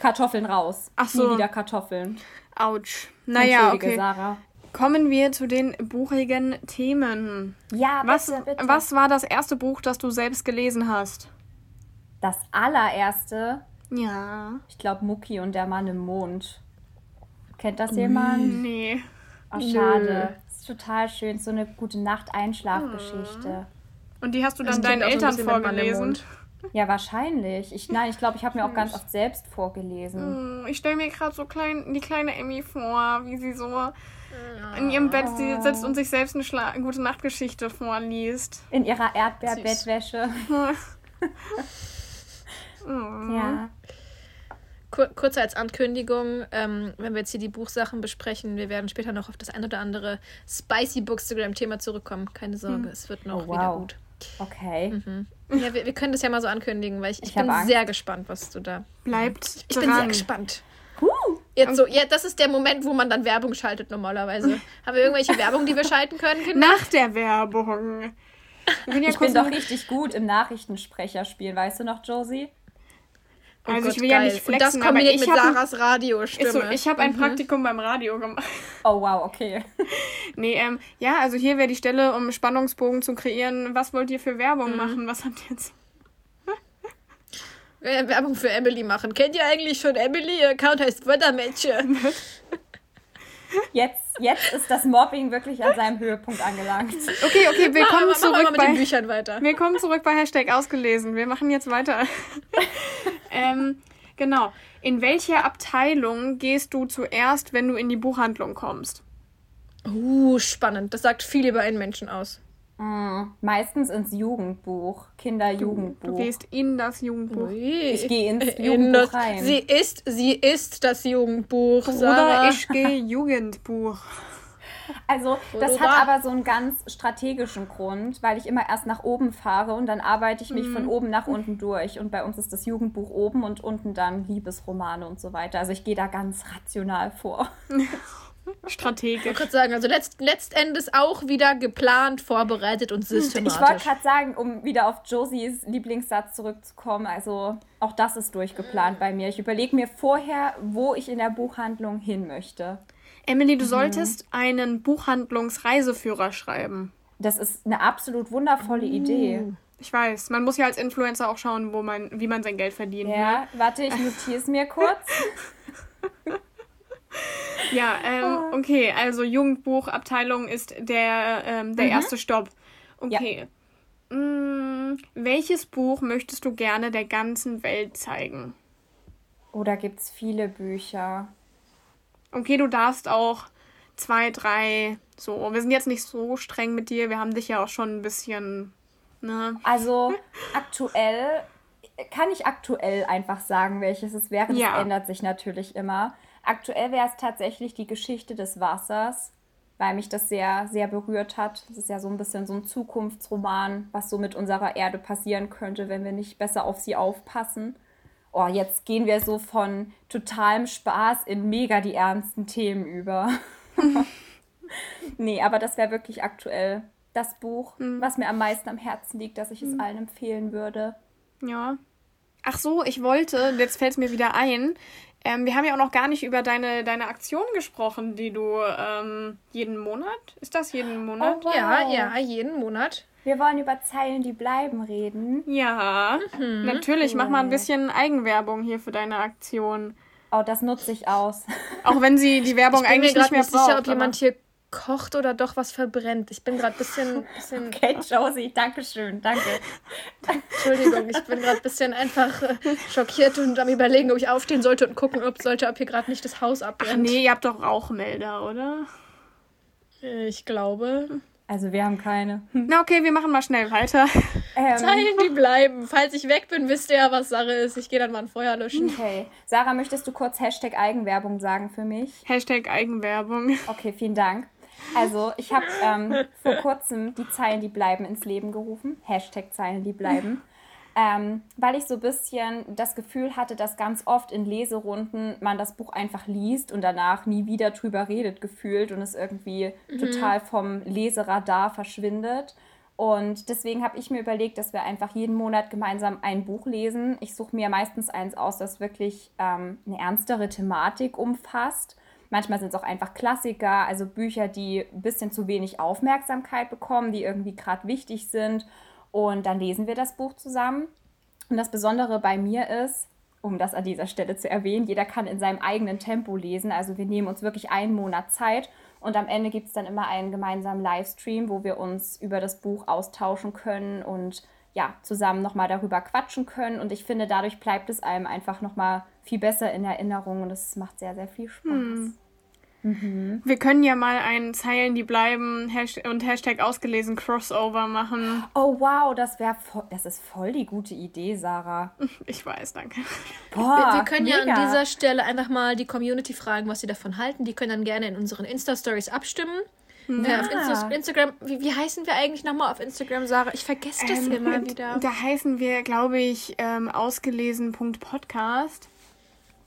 Kartoffeln raus. Ach so. Nie wieder Kartoffeln. ouch. Naja, okay. Sarah. Kommen wir zu den buchigen Themen. Ja, Was, bitte, bitte. was war das erste Buch, das du selbst gelesen hast? Das allererste, Ja. ich glaube, Mucki und der Mann im Mond. Kennt das jemand? Nee. Oh, schade. Das ist total schön. So eine gute Nacht-Einschlafgeschichte. Und die hast du Das dann deinen klingt auch Eltern so vorgelesen? Ja, wahrscheinlich. Ich, nein, ich glaube, ich habe mir auch ganz oft selbst vorgelesen. Hm, Ich stelle mir gerade so klein, die kleine Emmy vor, wie sie so in ihrem Bett sie- sitzt und sich selbst eine Schla gute Nachtgeschichte vorliest. In ihrer Erdbeerbettwäsche. Ja. Kur kurz als Ankündigung, ähm, wenn wir jetzt hier die Buchsachen besprechen, wir werden später noch auf das ein oder andere Spicy Bookstagram-Thema zurückkommen. Keine Sorge, es wird noch Oh, wieder wow. gut. Okay. Ja, wir, wir können das ja mal so ankündigen, weil ich, ich, Ich bin Angst. sehr gespannt, was du da. Bleibt Ich bin sehr gespannt. Huh. Jetzt so, ja, das ist der Moment, wo man dann Werbung schaltet normalerweise. Haben wir irgendwelche Werbung, die wir schalten können? Kinder? Nach der Werbung. Wir können ja Ich bin doch ein- richtig gut im Nachrichtensprecher spielen, weißt du noch, Josie? Oh Also ich Gott, will ja geil. nicht Und das flexen, aber kombiniert ich mit hab ein- Sarahs Radiostimme. Ist so, ich habe ein Mhm. Praktikum beim Radio gemacht. Oh, wow, okay. Nee, ähm, ja, also hier wäre die Stelle, um Spannungsbogen zu kreieren. Was wollt ihr für Werbung Mhm. machen? Was habt ihr jetzt? äh, Werbung für Emily machen. Kennt ihr eigentlich schon Emily? Ihr Account heißt Wettermädchen. Jetzt, jetzt ist das Mobbing wirklich an seinem Höhepunkt angelangt. Okay, okay, willkommen Machen wir mal zurück mit den bei... Büchern weiter. Willkommen zurück bei Hashtag ausgelesen. Wir machen jetzt weiter. Ähm, genau. In welche Abteilung gehst du zuerst, wenn du in die Buchhandlung kommst? Uh, spannend. Das sagt viel über einen Menschen aus. Mm, meistens ins Jugendbuch, Du Kinderjugendbuch. gehst in das Jugendbuch. Ich gehe ins In Jugendbuch das, rein. Sie ist, sie ist das Jugendbuch. Oder Sarah. ich gehe Jugendbuch. Also, das Oder? hat aber so einen ganz strategischen Grund, weil ich immer erst nach oben fahre und dann arbeite ich mich Mhm. von oben nach unten durch. Und bei uns ist das Jugendbuch oben und unten dann Liebesromane und so weiter. Also ich gehe da ganz rational vor. Ich Strategisch. kurz sagen, also letzt, letztendlich auch wieder geplant, vorbereitet und Ich wollte systematisch. gerade sagen, um wieder auf Josies Lieblingssatz zurückzukommen, also auch das ist durchgeplant bei mir. Ich überlege mir vorher, wo ich in der Buchhandlung hin möchte. Emily, du Mhm. solltest einen Buchhandlungsreiseführer schreiben. Das ist eine absolut wundervolle Uh. Idee. Ich weiß, man muss ja als Influencer auch schauen, wo man, wie man sein Geld verdient. ne? Ja, warte, ich notiere es mir kurz. Ja, Oh. ähm, okay, also Jugendbuchabteilung ist der, ähm, Mhm. der erste Stopp. Okay. Mm, welches Buch möchtest du gerne der ganzen Welt zeigen? Oh, da gibt es viele Bücher. Okay, du darfst auch zwei, drei, so. Wir sind jetzt nicht so streng mit dir, wir haben dich ja auch schon ein bisschen, ne? Also aktuell, kann ich aktuell einfach sagen, welches es wäre. Das Ja. ändert sich natürlich immer. Aktuell wäre es tatsächlich die Geschichte des Wassers, weil mich das sehr, sehr berührt hat. Das ist ja so ein bisschen so ein Zukunftsroman, was so mit unserer Erde passieren könnte, wenn wir nicht besser auf sie aufpassen. Oh, jetzt gehen wir so von totalem Spaß in mega die ernsten Themen über. nee, aber das wäre wirklich aktuell das Buch, was mir am meisten am Herzen liegt, dass ich es allen empfehlen würde. Ja. Ach so, ich wollte, jetzt fällt es mir wieder ein. Ähm, wir haben ja auch noch gar nicht über deine, deine Aktion gesprochen, die du ähm, jeden Monat, ist das jeden Monat? Oh, wow. Ja, ja, jeden Monat. Wir wollen über Zeilen, die bleiben, reden. Ja, Mhm. natürlich. Mach mal ein Cool. bisschen Eigenwerbung hier für deine Aktion. Oh, das nutze ich aus. Auch wenn sie die Werbung Ich bin mir eigentlich nicht gerade mehr nicht braucht. sicher, ob jemand hier kocht oder doch was verbrennt. Ich bin gerade ein bisschen, bisschen Okay, Josie, danke schön, danke. Entschuldigung, ich bin gerade ein bisschen einfach äh, schockiert und am überlegen, ob ich aufstehen sollte und gucken, ob sollte, ob hier gerade nicht das Haus Ach abbrennt. nee, ihr habt doch Rauchmelder, oder? Äh, Ich glaube. Also wir haben keine. Na okay, wir machen mal schnell weiter. Ähm, Zeilen, die bleiben. Falls ich weg bin, wisst ihr ja, was Sache ist. Ich gehe dann mal ein Feuer löschen. okay. Sarah, möchtest du kurz Hashtag Eigenwerbung sagen für mich? Hashtag Eigenwerbung. Okay, vielen Dank. Also, ich habe ähm, vor kurzem die Zeilen, die bleiben, ins Leben gerufen. Hashtag Zeilen, die bleiben. Ähm, weil ich so ein bisschen das Gefühl hatte, dass ganz oft in Leserunden man das Buch einfach liest und danach nie wieder drüber redet gefühlt und es irgendwie mhm. total vom Leseradar verschwindet. Und deswegen habe ich mir überlegt, dass wir einfach jeden Monat gemeinsam ein Buch lesen. Ich suche mir meistens eins aus, das wirklich ähm, eine ernstere Thematik umfasst. Manchmal sind es auch einfach Klassiker, also Bücher, die ein bisschen zu wenig Aufmerksamkeit bekommen, die irgendwie gerade wichtig sind und dann lesen wir das Buch zusammen. Und das Besondere bei mir ist, um das an dieser Stelle zu erwähnen, jeder kann in seinem eigenen Tempo lesen. Also wir nehmen uns wirklich einen Monat Zeit und am Ende gibt es dann immer einen gemeinsamen Livestream, wo wir uns über das Buch austauschen können und ja, zusammen nochmal darüber quatschen können. Und ich finde, dadurch bleibt es einem einfach nochmal viel besser in Erinnerung und es macht sehr, sehr viel Spaß. Hm. Mhm. Wir können ja mal einen Zeilen, die bleiben und Hashtag ausgelesen Crossover machen. Oh wow, das wäre das ist voll die gute Idee, Sarah. Ich weiß, danke. Boah, wir, wir können mega. ja an dieser Stelle einfach mal die Community fragen, was sie davon halten. Die können dann gerne in unseren Insta-Stories abstimmen. Ja. Auf Insta Instagram, wie, wie heißen wir eigentlich nochmal auf Instagram, Sarah? Ich vergesse das ähm, immer wieder. Da heißen wir, glaube ich, ähm, ausgelesen.podcast.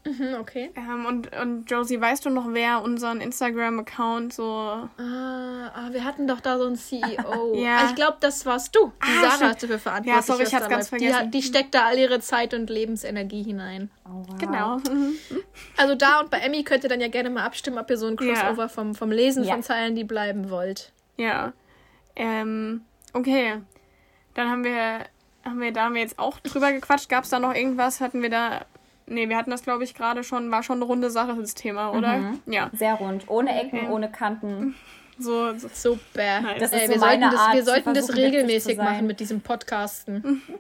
Mhm, okay. Ähm, und, und Josie, weißt du noch, wer unseren Instagram-Account so. Ah, ah, wir hatten doch da so einen CEO. ja. Ah, ich glaube, das warst du. Die ah, Sarah stimmt. hat dafür verantwortlich. Ja, sorry, ich hatte ganz vergessen. Die, die, steckt da all ihre Zeit und Lebensenergie hinein. Oh, wow. Genau. Also da und bei Emmy könnt ihr dann ja gerne mal abstimmen, ob ihr so ein Crossover ja. vom, vom Lesen ja. von Zeilen, die bleiben wollt. Ja. Ähm, okay. Dann haben wir, haben wir, da haben wir jetzt auch drüber gequatscht. Gab es da noch irgendwas? Hatten wir da Nee, wir hatten das, glaube ich, gerade schon, war schon eine runde Sache, das Thema, oder? Mhm. Ja. Sehr rund. Ohne Ecken, okay. ohne Kanten. So, so super. Das ist Ey, so wir, sollten das, wir sollten das regelmäßig machen mit diesem Podcasten.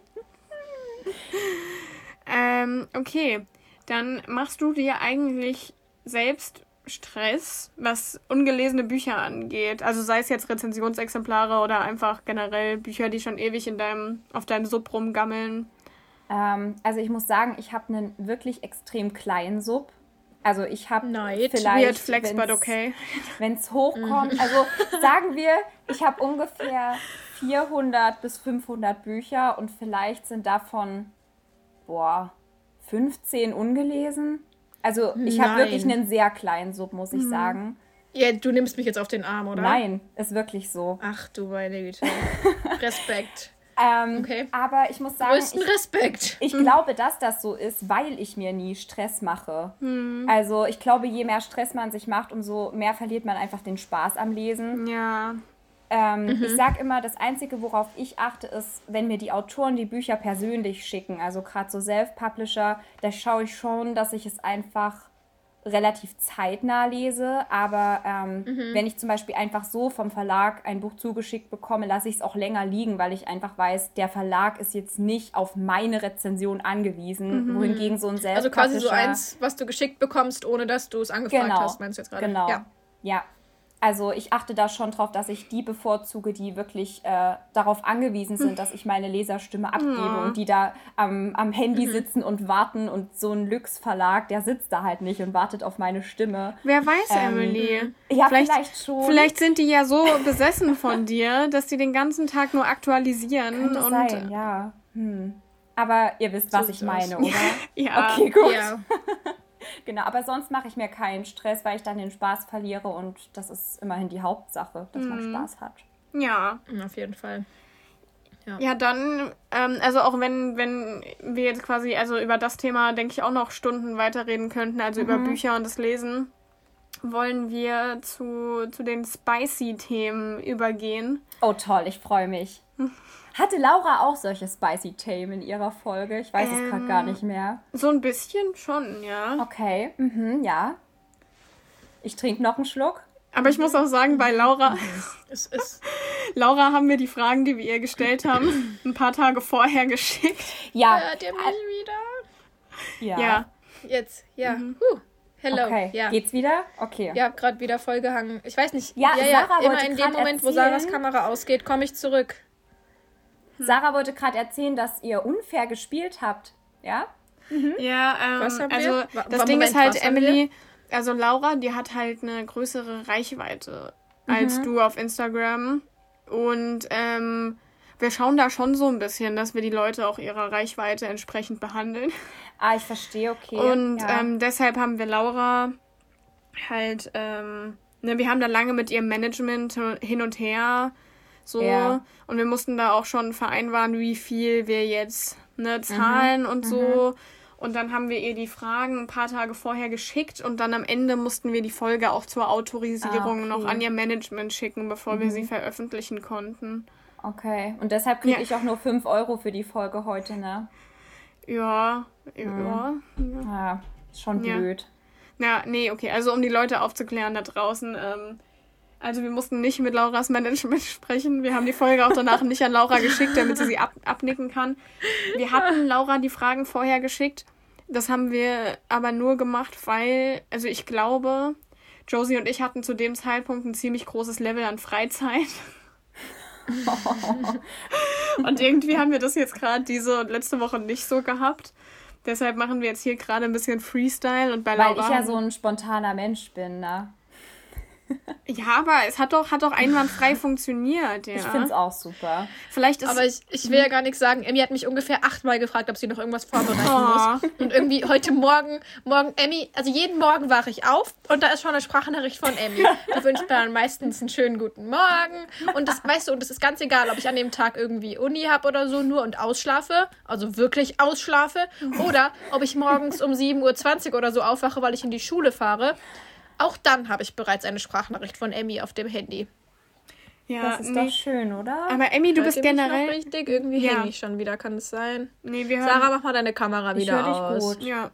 ähm, okay. Dann machst du dir eigentlich selbst Stress, was ungelesene Bücher angeht. Also sei es jetzt Rezensionsexemplare oder einfach generell Bücher, die schon ewig in deinem, auf deinem Sub rumgammeln. Ähm, also ich muss sagen, ich habe einen wirklich extrem kleinen Sub. Also ich habe vielleicht, but okay. Wenn es hochkommt, mhm. also sagen wir, ich habe ungefähr 400 bis 500 Bücher und vielleicht sind davon, boah, 15 ungelesen. Also ich habe wirklich einen sehr kleinen Sub, muss ich mhm. sagen. Ja, du nimmst mich jetzt auf den Arm, oder? Nein, ist wirklich so. Ach du meine Güte. Respekt. Ähm, okay. Aber ich muss sagen. Größten Respekt. Ich, ich glaube, dass das so ist, weil ich mir nie Stress mache. Hm. Also ich glaube, je mehr Stress man sich macht, umso mehr verliert man einfach den Spaß am Lesen. Ja. Ähm, mhm. Ich sage immer, das Einzige, worauf ich achte, ist, wenn mir die Autoren die Bücher persönlich schicken, also gerade so Self-Publisher, da schaue ich schon, dass ich es einfach relativ zeitnah lese, aber ähm, mhm. wenn ich zum Beispiel einfach so vom Verlag ein Buch zugeschickt bekomme, lasse ich es auch länger liegen, weil ich einfach weiß, der Verlag ist jetzt nicht auf meine Rezension angewiesen, mhm. wohingegen so ein Selbst Also quasi so eins, was du geschickt bekommst, ohne dass du es angefragt genau. hast, meinst du jetzt gerade? Genau. Ja. ja. Also ich achte da schon drauf, dass ich die bevorzuge, die wirklich äh, darauf angewiesen sind, dass ich meine Leserstimme abgebe ja. und die da am, am Handy mhm. sitzen und warten und so ein Lux-Verlag, der sitzt da halt nicht und wartet auf meine Stimme. Wer weiß, ähm, Emily. Ja, vielleicht, vielleicht, schon. Vielleicht sind die ja so besessen von dir, dass die den ganzen Tag nur aktualisieren. Könnte und sein, ja. Hm. Aber ihr wisst, was so ich meine, oder? ja. Okay, gut. Ja. Genau, aber sonst mache ich mir keinen Stress, weil ich dann den Spaß verliere und das ist immerhin die Hauptsache, dass mhm. man Spaß hat. Ja. Auf jeden Fall. Ja, ja dann, ähm, also auch wenn, wenn wir jetzt quasi, also über das Thema, denke ich, auch noch Stunden weiterreden könnten, also mhm. über Bücher und das Lesen, wollen wir zu, zu den Spicy-Themen übergehen. Oh toll, ich freue mich. Hatte Laura auch solche spicy Themen in ihrer Folge? Ich weiß ähm, es gerade gar nicht mehr. So ein bisschen schon, ja. Okay, mhm, ja. Ich trinke noch einen Schluck. Aber ich muss auch sagen, bei Laura, es ist Laura haben wir die Fragen, die wir ihr gestellt haben, ein paar Tage vorher geschickt. Ja. Hört ihr mich wieder? Ja. Ja. Jetzt, ja. Mhm. Huh. Hello. Okay. Ja. Geht's wieder? Okay. Ja, hab gerade wieder vollgehangen. Ich weiß nicht. Ja, ja, ja immer in dem Moment, erzählen. wo Sarahs Kamera ausgeht, komme ich zurück. Hm. Sarah wollte gerade erzählen, dass ihr unfair gespielt habt. Ja? Mhm. Ja, ähm, also das Ding Moment, ist halt, Emily, also Laura, die hat halt eine größere Reichweite mhm. als du auf Instagram. Und ähm, wir schauen da schon so ein bisschen, dass wir die Leute auch ihrer Reichweite entsprechend behandeln. Ah, ich verstehe, okay. Und ja. ähm, deshalb haben wir Laura halt, ähm, ne, wir haben da lange mit ihrem Management hin und her so Ja. und wir mussten da auch schon vereinbaren, wie viel wir jetzt ne, zahlen und so. Und dann haben wir ihr die Fragen ein paar Tage vorher geschickt und dann am Ende mussten wir die Folge auch zur Autorisierung Ah, noch okay. an ihr Management schicken, bevor wir sie veröffentlichen konnten. okay. Und deshalb kriege Ja. ich auch nur 5 Euro für die Folge heute, ne? Ja, ja. Ja, ist schon Ja. blöd. Ja, nee, okay. Also um die Leute aufzuklären da draußen. Ähm, also wir mussten nicht mit Lauras Management sprechen. Wir haben die Folge auch danach nicht an Laura geschickt, damit sie sie ab abnicken kann. Wir hatten Laura die Fragen vorher geschickt. Das haben wir aber nur gemacht, weil, also ich glaube, Josie und ich hatten zu dem Zeitpunkt ein ziemlich großes Level an Freizeit. und irgendwie haben wir das jetzt gerade diese und letzte Woche nicht so gehabt. Deshalb machen wir jetzt hier gerade ein bisschen Freestyle und bei Weil Laura. ich ja so ein spontaner Mensch bin, ne? Ja, aber es hat doch, hat doch einwandfrei funktioniert, ja. Ich finde es auch super. Vielleicht ist Aber ich, ich will ja gar nichts sagen. Emmy hat mich ungefähr achtmal gefragt, ob sie noch irgendwas vorbereiten Oh. muss. Und irgendwie heute Morgen, morgen, Emmy, also jeden Morgen wache ich auf und da ist schon eine Sprachnachricht von Emmy. Die wünscht mir dann meistens einen schönen guten Morgen. Und das, weißt du, und es ist ganz egal, ob ich an dem Tag irgendwie Uni habe oder so nur und ausschlafe, also wirklich ausschlafe, oder ob ich morgens um 7.20 Uhr oder so aufwache, weil ich in die Schule fahre. Auch dann habe ich bereits eine Sprachnachricht von Emmy auf dem Handy. ja, Das ist nee. doch schön, oder? Aber Emmy, du Hört bist ihr mich noch generell. richtig. Irgendwie Ja. hänge ich schon wieder, kann es sein? Nee, wir hören. Sarah, mach mal deine Kamera Ich wieder dich aus. gut. Ja.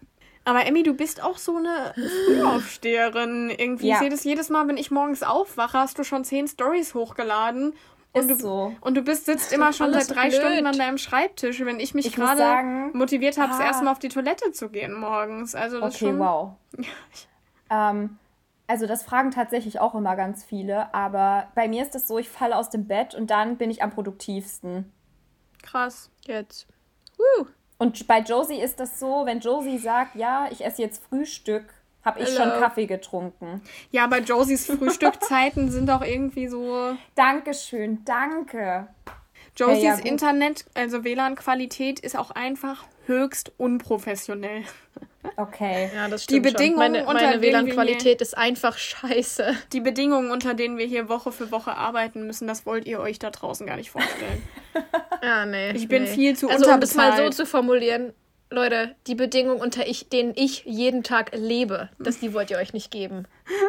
Aber Emmy, du bist auch so eine Frühaufsteherin. Irgendwie. Ja. Ich sehe das jedes Mal, wenn ich morgens aufwache, hast du schon zehn Stories hochgeladen. Und Ist du, so. und du bist, sitzt immer schon seit drei blöd. Stunden an deinem Schreibtisch, wenn ich mich Ich gerade motiviert habe, Ah. erste Mal auf die Toilette zu gehen morgens. Also das Okay, schon. wow. Ähm, also das fragen tatsächlich auch immer ganz viele, aber bei mir ist es so, ich falle aus dem Bett und dann bin ich am produktivsten. Krass. Jetzt. Woo. Und bei Josie ist das so, wenn Josie sagt, ja, ich esse jetzt Frühstück, habe ich schon Hello. Kaffee getrunken. Ja, aber Josies Frühstückzeiten sind auch irgendwie so. Dankeschön, danke. Josies Ja. Internet, also WLAN-Qualität, ist auch einfach höchst unprofessionell. Okay. Ja, das Die stimmt Bedingungen, schon. Meine, meine WLAN-Qualität ist einfach scheiße. Die Bedingungen, unter denen wir hier Woche für Woche arbeiten müssen, das wollt ihr euch da draußen gar nicht vorstellen. Ja, nee. Ich bin nee. viel zu Also um das mal so zu formulieren, Leute, die Bedingungen, unter ich, denen ich jeden Tag lebe, das die wollt ihr euch nicht geben.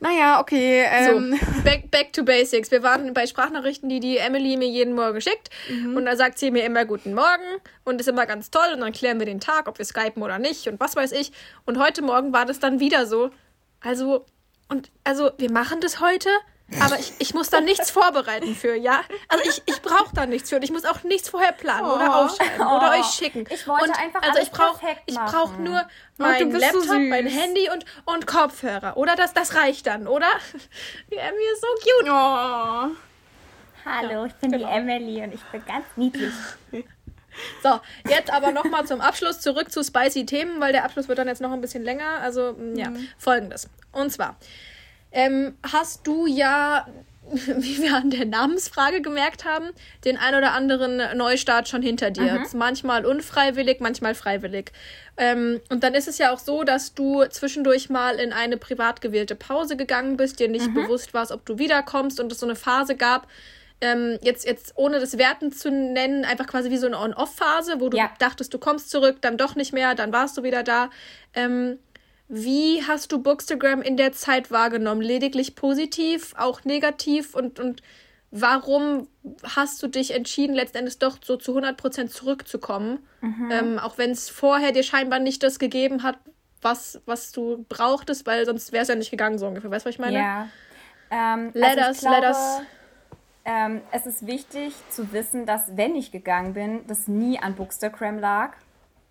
naja, okay. Ähm, So, back, back to basics. Wir waren bei Sprachnachrichten, die die Emily mir jeden Morgen schickt. Mhm. Und da sagt sie mir immer Guten Morgen und ist immer ganz toll. Und dann klären wir den Tag, ob wir skypen oder nicht und was weiß ich. Und heute Morgen war das dann wieder so. Also, und also, wir machen das heute. Aber ich, ich muss da nichts vorbereiten für, ja? Also ich, ich brauche da nichts für und ich muss auch nichts vorher planen oder Oh. aufschreiben oder Oh. euch schicken. Ich wollte und einfach also alles ich brauch, perfekt ich brauche nur mein so Laptop, mein süß. Handy und, und Kopfhörer. Oder das, das reicht dann, oder? Die Emmy ist so cute. oh. Hallo, ich bin Genau. die Emily und ich bin ganz niedlich. So, jetzt aber nochmal zum Abschluss zurück zu spicy Themen, weil der Abschluss wird dann jetzt noch ein bisschen länger. Also, m, ja, folgendes. Und zwar, ähm, hast du ja, wie wir an der Namensfrage gemerkt haben, den ein oder anderen Neustart schon hinter dir. Manchmal unfreiwillig, manchmal freiwillig. Ähm, und dann ist es ja auch so, dass du zwischendurch mal in eine privat gewählte Pause gegangen bist, dir nicht bewusst warst, ob du wiederkommst und es so eine Phase gab, ähm, jetzt, jetzt ohne das Werten zu nennen, einfach quasi wie so eine On-Off-Phase, wo du Ja. dachtest, du kommst zurück, dann doch nicht mehr, dann warst du wieder da. Ähm, wie hast du Bookstagram in der Zeit wahrgenommen? Lediglich positiv, auch negativ und, und warum hast du dich entschieden, letztendlich doch so zu 100% zurückzukommen? Ähm, auch wenn es vorher dir scheinbar nicht das gegeben hat, was, was du brauchtest, weil sonst wäre es ja nicht gegangen, so ungefähr. Weißt du, was ich meine? Ja. Ähm, Let also us, ich let glaube, us. Ähm, es ist wichtig zu wissen, dass wenn ich gegangen bin, das nie an Bookstagram lag.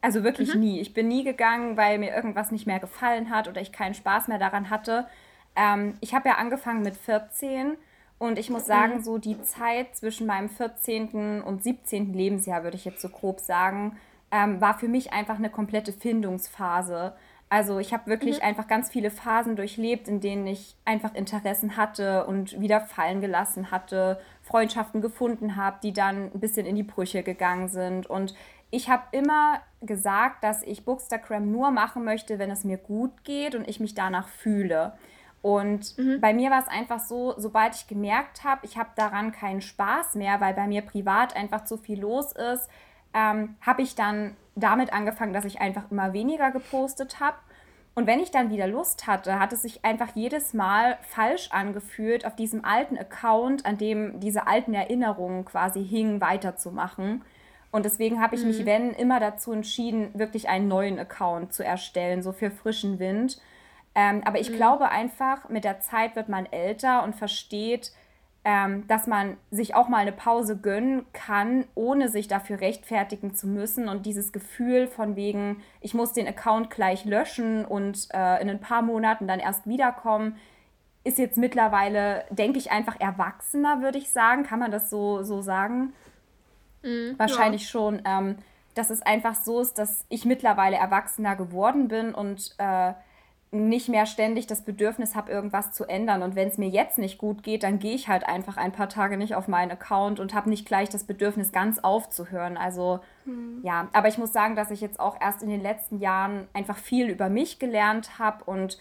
Also wirklich Mhm. nie. Ich bin nie gegangen, weil mir irgendwas nicht mehr gefallen hat oder ich keinen Spaß mehr daran hatte. Ähm, ich habe ja angefangen mit 14 und ich Mhm. muss sagen, so die Zeit zwischen meinem 14. und 17. Lebensjahr, würde ich jetzt so grob sagen, ähm, war für mich einfach eine komplette Findungsphase. Also ich habe wirklich einfach ganz viele Phasen durchlebt, in denen ich einfach Interessen hatte und wieder fallen gelassen hatte, Freundschaften gefunden habe, die dann ein bisschen in die Brüche gegangen sind. Und ich habe immer gesagt, dass ich Bookstagram nur machen möchte, wenn es mir gut geht und ich mich danach fühle. Und mhm. bei mir war es einfach so, sobald ich gemerkt habe, ich habe daran keinen Spaß mehr, weil bei mir privat einfach zu viel los ist, ähm, habe ich dann damit angefangen, dass ich einfach immer weniger gepostet habe. Und wenn ich dann wieder Lust hatte, hat es sich einfach jedes Mal falsch angefühlt, auf diesem alten Account, an dem diese alten Erinnerungen quasi hingen, weiterzumachen. Und deswegen habe ich mhm. mich, wenn, immer dazu entschieden, wirklich einen neuen Account zu erstellen, so für frischen Wind. Ähm, aber ich mhm. glaube einfach, mit der Zeit wird man älter und versteht, ähm, dass man sich auch mal eine Pause gönnen kann, ohne sich dafür rechtfertigen zu müssen. Und dieses Gefühl von wegen, ich muss den Account gleich löschen und äh, in ein paar Monaten dann erst wiederkommen, ist jetzt mittlerweile, denke ich, einfach erwachsener, würde ich sagen. Kann man das so, so sagen? Mhm, Wahrscheinlich ja. schon. Ähm, dass es einfach so ist, dass ich mittlerweile erwachsener geworden bin und äh, nicht mehr ständig das Bedürfnis habe, irgendwas zu ändern. Und wenn es mir jetzt nicht gut geht, dann gehe ich halt einfach ein paar Tage nicht auf meinen Account und habe nicht gleich das Bedürfnis, ganz aufzuhören. Also mhm. ja, aber ich muss sagen, dass ich jetzt auch erst in den letzten Jahren einfach viel über mich gelernt habe und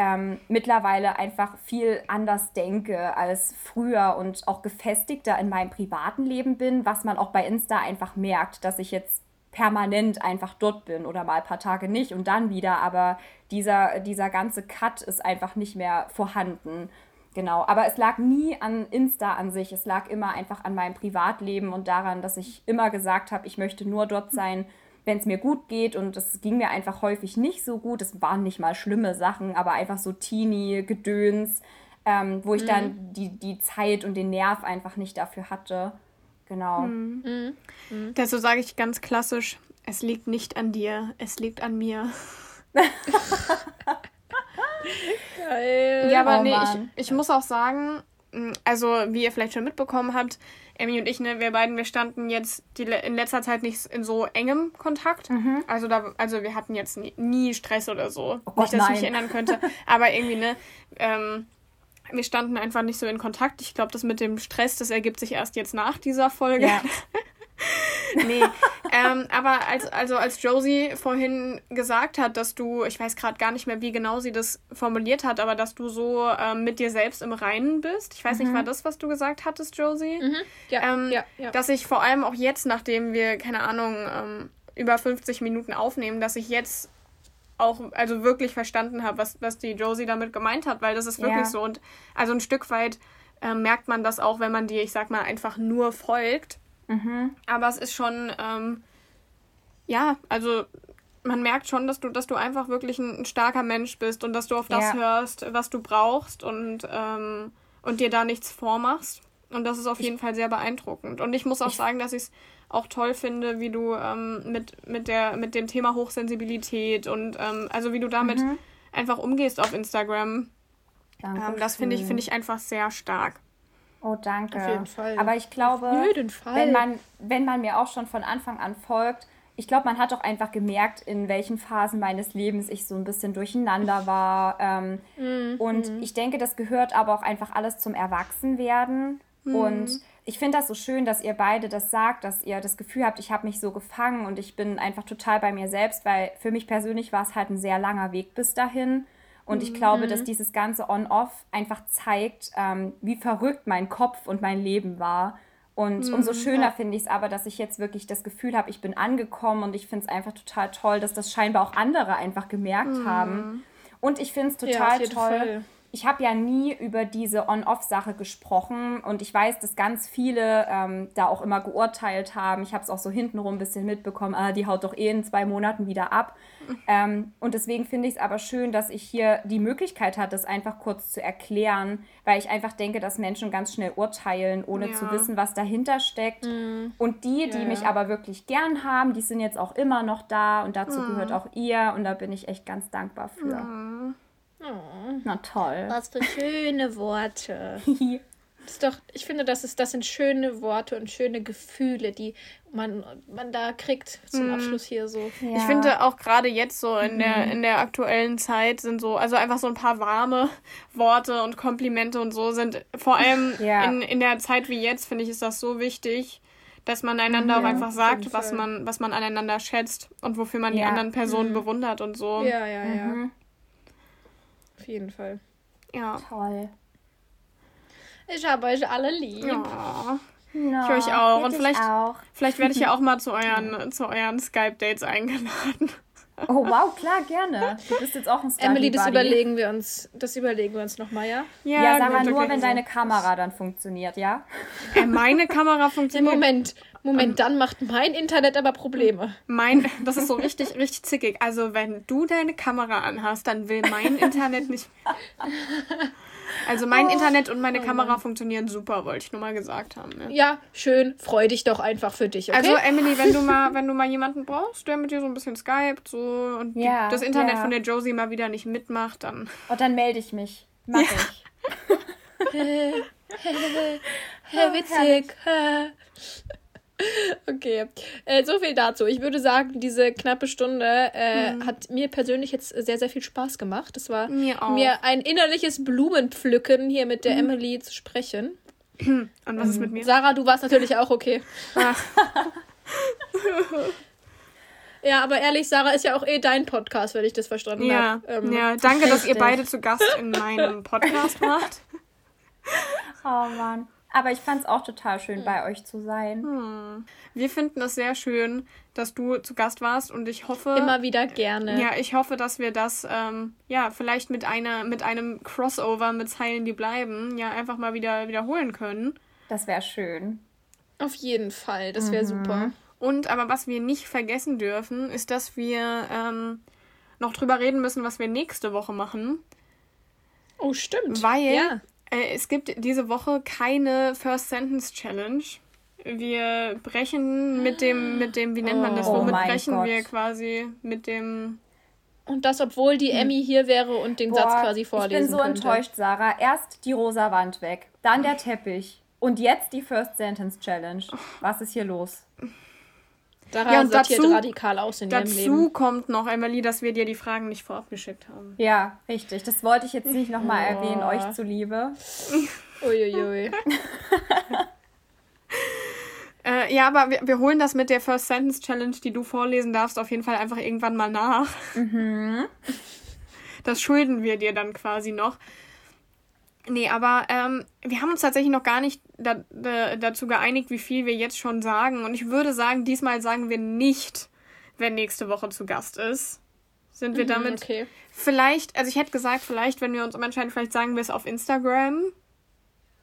ähm, mittlerweile einfach viel anders denke als früher und auch gefestigter in meinem privaten Leben bin, was man auch bei Insta einfach merkt, dass ich jetzt permanent einfach dort bin oder mal ein paar Tage nicht und dann wieder, aber dieser, dieser ganze Cut ist einfach nicht mehr vorhanden. Genau, aber es lag nie an Insta an sich, es lag immer einfach an meinem Privatleben und daran, dass ich immer gesagt habe, ich möchte nur dort sein, wenn es mir gut geht und es ging mir einfach häufig nicht so gut. Es waren nicht mal schlimme Sachen, aber einfach so teeny Gedöns, ähm, wo ich mhm. dann die, die Zeit und den Nerv einfach nicht dafür hatte. Genau. Mhm. Mhm. Dazu sage ich ganz klassisch, es liegt nicht an dir, es liegt an mir. Geil. Ja, aber oh, nee, ich, ich muss auch sagen, also wie ihr vielleicht schon mitbekommen habt, Emmy und ich, ne, wir beiden, wir standen jetzt die, in letzter Zeit nicht in so engem Kontakt. Mhm. Also da, also wir hatten jetzt nie, nie Stress oder so. Oh nicht, dass nein. ich mich erinnern könnte. aber irgendwie, ne, ähm, wir standen einfach nicht so in Kontakt. Ich glaube, das mit dem Stress, das ergibt sich erst jetzt nach dieser Folge. Ja. nee, ähm, aber als, also als Josie vorhin gesagt hat, dass du, ich weiß gerade gar nicht mehr, wie genau sie das formuliert hat, aber dass du so ähm, mit dir selbst im Reinen bist. Ich weiß mhm. nicht, war das, was du gesagt hattest, Josie? Mhm. Ja, ähm, ja, ja, Dass ich vor allem auch jetzt, nachdem wir, keine Ahnung, ähm, über 50 Minuten aufnehmen, dass ich jetzt auch also wirklich verstanden habe, was, was die Josie damit gemeint hat, weil das ist wirklich ja. so. Und also ein Stück weit äh, merkt man das auch, wenn man dir, ich sag mal, einfach nur folgt. Mhm. Aber es ist schon, ähm, ja, also man merkt schon, dass du, dass du einfach wirklich ein, ein starker Mensch bist und dass du auf das ja. hörst, was du brauchst und, ähm, und dir da nichts vormachst. Und das ist auf jeden Fall sehr beeindruckend. Und ich muss auch ich sagen, dass ich es auch toll finde, wie du ähm, mit, mit, der, mit dem Thema Hochsensibilität und ähm, also wie du damit mhm. einfach umgehst auf Instagram. Danke ähm, das finde ich, find ich einfach sehr stark. Oh, danke. Auf jeden Fall. Aber ich glaube, Wenn, man, wenn man mir auch schon von Anfang an folgt, ich glaube, man hat auch einfach gemerkt, in welchen Phasen meines Lebens ich so ein bisschen durcheinander war. Ähm, mhm. Und mhm. ich denke, das gehört aber auch einfach alles zum Erwachsenwerden. Mhm. Und ich finde das so schön, dass ihr beide das sagt, dass ihr das Gefühl habt, ich habe mich so gefangen und ich bin einfach total bei mir selbst, weil für mich persönlich war es halt ein sehr langer Weg bis dahin. Und ich glaube, dass mhm. dieses ganze On-Off einfach zeigt, ähm, wie verrückt mein Kopf und mein Leben war. Und mhm, umso schöner ja. finde ich es aber, dass ich jetzt wirklich das Gefühl habe, ich bin angekommen und ich finde es einfach total toll, dass das scheinbar auch andere einfach gemerkt mhm. haben. Und ich finde es total ja, toll, Fall ich habe ja nie über diese On-Off-Sache gesprochen und ich weiß, dass ganz viele ähm, da auch immer geurteilt haben. Ich habe es auch so hintenrum ein bisschen mitbekommen, ah, die haut doch eh in zwei Monaten wieder ab. Ähm, und deswegen finde ich es aber schön, dass ich hier die Möglichkeit hatte, das einfach kurz zu erklären, weil ich einfach denke, dass Menschen ganz schnell urteilen, ohne ja. zu wissen, was dahinter steckt. Mhm. Und die, die ja. mich aber wirklich gern haben, die sind jetzt auch immer noch da und dazu mhm. gehört auch ihr und da bin ich echt ganz dankbar für. Mhm. Oh. Na toll. Was für schöne Worte. Das ist doch, ich finde, das, ist, das sind schöne Worte und schöne Gefühle, die man, man da kriegt zum Mhm. Abschluss hier so. Ja. Ich finde auch gerade jetzt so in der, in der aktuellen Zeit sind so, also einfach so ein paar warme Worte und Komplimente und so sind vor allem Ja. in, in der Zeit wie jetzt, finde ich, ist das so wichtig, dass man einander auch Ja, einfach auf sagt, was man, was man aneinander schätzt und wofür man die anderen Personen bewundert und so. Ja, ja, ja. Auf jeden Fall. Ja. Toll. Ich habe euch alle lieb. ja. No, Ich euch auch. Und vielleicht- auch. Vielleicht werde ich ja auch mal zu euren, zu euren Skype-Dates eingeladen. Oh wow, klar, gerne. Du bist jetzt auch ein Study Emily, das Buddy. überlegen wir uns, das überlegen wir uns nochmal, ja? Ja, sag mal nur, wenn so. deine Kamera dann funktioniert, ja? Äh, meine Kamera funktioniert. Moment, Moment, dann macht mein Internet aber Probleme. Mein, das ist so richtig, richtig zickig. Also wenn du deine Kamera anhast, dann will mein Internet nicht. Also mein Oh. Internet und meine Kamera funktionieren super, wollte ich nur mal gesagt haben. Ne? Ja, schön, freu dich doch einfach für dich, okay? Also Emily, wenn du mal, wenn du mal jemanden brauchst, der mit dir so ein bisschen skypt, so und die, Ja, das Internet ja. von der Josie mal wieder nicht mitmacht, dann. Und dann melde ich mich. Mach ich. Hä, witzig. Okay, äh, so viel dazu. Ich würde sagen, diese knappe Stunde äh, hat mir persönlich jetzt sehr, sehr viel Spaß gemacht. Es war Mir auch. mir ein innerliches Blumenpflücken, hier mit der Emily zu sprechen. Und was ist mit mir? Sarah, du warst natürlich auch okay. Ach, Ja, aber ehrlich, Sarah ist ja auch eh dein Podcast, wenn ich das verstanden ja, habe. Ähm, ja, danke, dass ihr richtig. beide zu Gast in meinem Podcast wart. Oh Mann. Aber ich fand es auch total schön, bei euch zu sein. Wir finden es sehr schön, dass du zu Gast warst und ich hoffe. Immer wieder gerne. Ja, ich hoffe, dass wir das, ähm, ja, vielleicht mit einer, mit einem Crossover mit Zeilen, die bleiben, ja, einfach mal wieder wiederholen können. Das wäre schön. Auf jeden Fall, das wäre super. Und aber was wir nicht vergessen dürfen, ist, dass wir ähm, noch drüber reden müssen, was wir nächste Woche machen. Oh, stimmt. Weil Ja. Äh, es gibt diese Woche keine First Sentence Challenge. Wir brechen mit dem, mit dem, wie nennt man das? Oh Womit mein brechen Gott. wir quasi mit dem. Und das, obwohl die Emmy hier wäre und den Satz Boah, quasi vorlesen ich bin so könnte. enttäuscht, Sarah. Erst die rosa Wand weg, dann der Teppich und jetzt die First Sentence Challenge. Was ist hier los? Sarah Ja, und sortiert dazu- radikal aus in ihrem Dazu Leben. kommt noch, Emily, dass wir dir die Fragen nicht vorab geschickt haben. Ja, richtig. Das wollte ich jetzt nicht nochmal Oh. erwähnen, euch zuliebe. Uiuiui. Äh, ja, aber wir, wir holen das mit der First Sentence Challenge, die du vorlesen darfst, auf jeden Fall einfach irgendwann mal nach. Das schulden wir dir dann quasi noch. Nee, aber ähm, wir haben uns tatsächlich noch gar nicht da, da, dazu geeinigt, wie viel wir jetzt schon sagen. Und ich würde sagen, diesmal sagen wir nicht, wer nächste Woche zu Gast ist. Sind wir damit Okay. vielleicht, also ich hätte gesagt, vielleicht, wenn wir uns umentscheiden, vielleicht sagen wir es auf Instagram.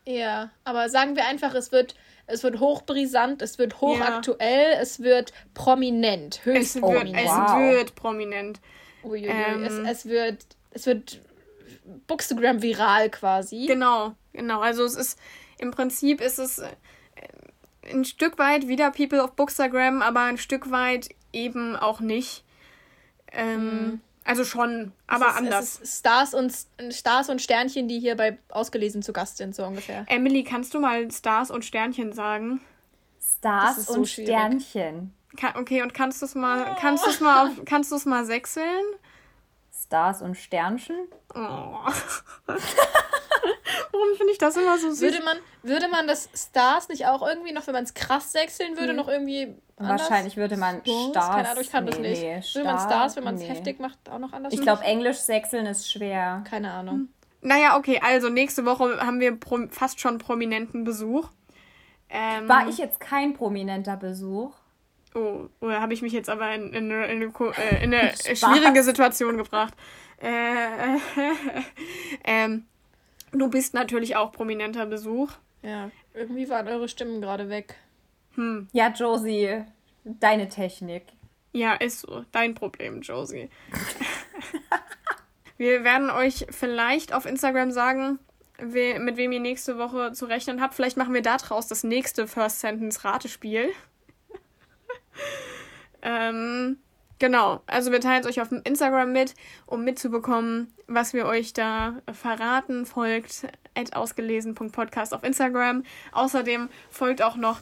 Ja, aber sagen wir einfach, es wird, es wird hochbrisant, es wird hochaktuell, es wird prominent, höchst Es Oh, wird, es wow. wird prominent. Uiuiui. Ähm. es, es wird, es wird Bookstagram viral quasi. Genau, genau. Also es ist im Prinzip ist es äh, ein Stück weit wieder People of Bookstagram, aber ein Stück weit eben auch nicht. Ähm, Also schon, aber es ist, anders. Es ist Stars und Stars und Sternchen, die hier bei ausgelesen zu Gast sind, so ungefähr. Emily, kannst du mal Stars und Sternchen sagen? Stars so und schwierig. Sternchen. Ka okay, und kannst du es mal, kannst du es mal, auf, kannst du es mal sechseln? Stars und Sternchen? Oh. Warum finde ich das immer so süß? Würde man, würde man das Stars nicht auch irgendwie noch, wenn man es krass sechseln würde, noch irgendwie anders? Wahrscheinlich würde man Stars? Keine Ahnung, ich kann das nee, nicht. nee, würde man Star- Stars, wenn man es nee. heftig macht, auch noch anders Ich glaube, Englisch sechseln ist schwer. Keine Ahnung. Naja, okay, also nächste Woche haben wir fast schon prominenten Besuch. Ähm, War ich jetzt kein prominenter Besuch? Oh, oder habe ich mich jetzt aber in, in, eine- in, ko- äh, in eine schwierige Situation gebracht? Äh, ähm, du bist natürlich auch prominenter Besuch. Ja, irgendwie waren eure Stimmen gerade weg. Ja, Josie, deine Technik. Ja, ist so. Dein Problem, Josie. Wir werden euch vielleicht auf Instagram sagen, we mit wem ihr nächste Woche zu rechnen habt. Vielleicht machen wir daraus das nächste First Sentence Ratespiel. Ähm, genau. Also wir teilen es euch auf dem Instagram mit, um mitzubekommen, was wir euch da verraten. Folgt ausgelesen.podcast auf Instagram. Außerdem folgt auch noch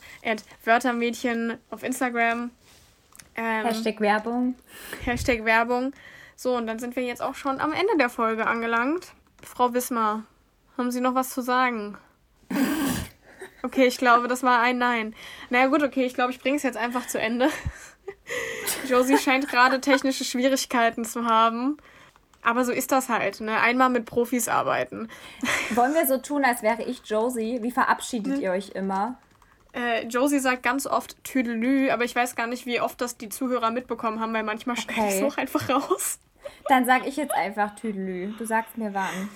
Wörtermädchen auf Instagram. Ähm, Hashtag Werbung. Hashtag Werbung. So, und dann sind wir jetzt auch schon am Ende der Folge angelangt. Frau Wismar, haben Sie noch was zu sagen? Okay, ich glaube, das war ein Nein. Naja, gut, okay, ich glaube, ich bringe es jetzt einfach zu Ende. Josie scheint gerade technische Schwierigkeiten zu haben. Aber so ist das halt, ne? Einmal mit Profis arbeiten. Wollen wir so tun, als wäre ich Josie? Wie verabschiedet hm. ihr euch immer? Äh, Josie sagt ganz oft Tüdelü, aber ich weiß gar nicht, wie oft das die Zuhörer mitbekommen haben, weil manchmal okay. schneide ich es auch einfach raus. Dann sag ich jetzt einfach Tüdelü. Du sagst mir wann.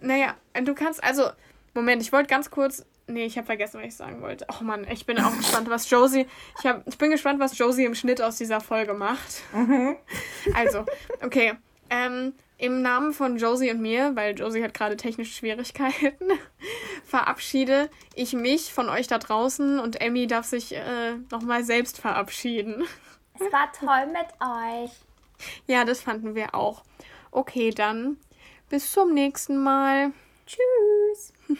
Naja, du kannst, also, Moment, ich wollte ganz kurz Nee, ich habe vergessen, was ich sagen wollte. Oh Mann, ich bin auch gespannt, was Josie. Ich, hab, ich bin gespannt, was Josie im Schnitt aus dieser Folge macht. Mhm. Also, okay. Ähm, Im Namen von Josie und mir, weil Josie hat gerade technische Schwierigkeiten, verabschiede ich mich von euch da draußen und Emmy darf sich äh, nochmal selbst verabschieden. Es war toll mit euch. Ja, das fanden wir auch. Okay, dann bis zum nächsten Mal. Tschüss.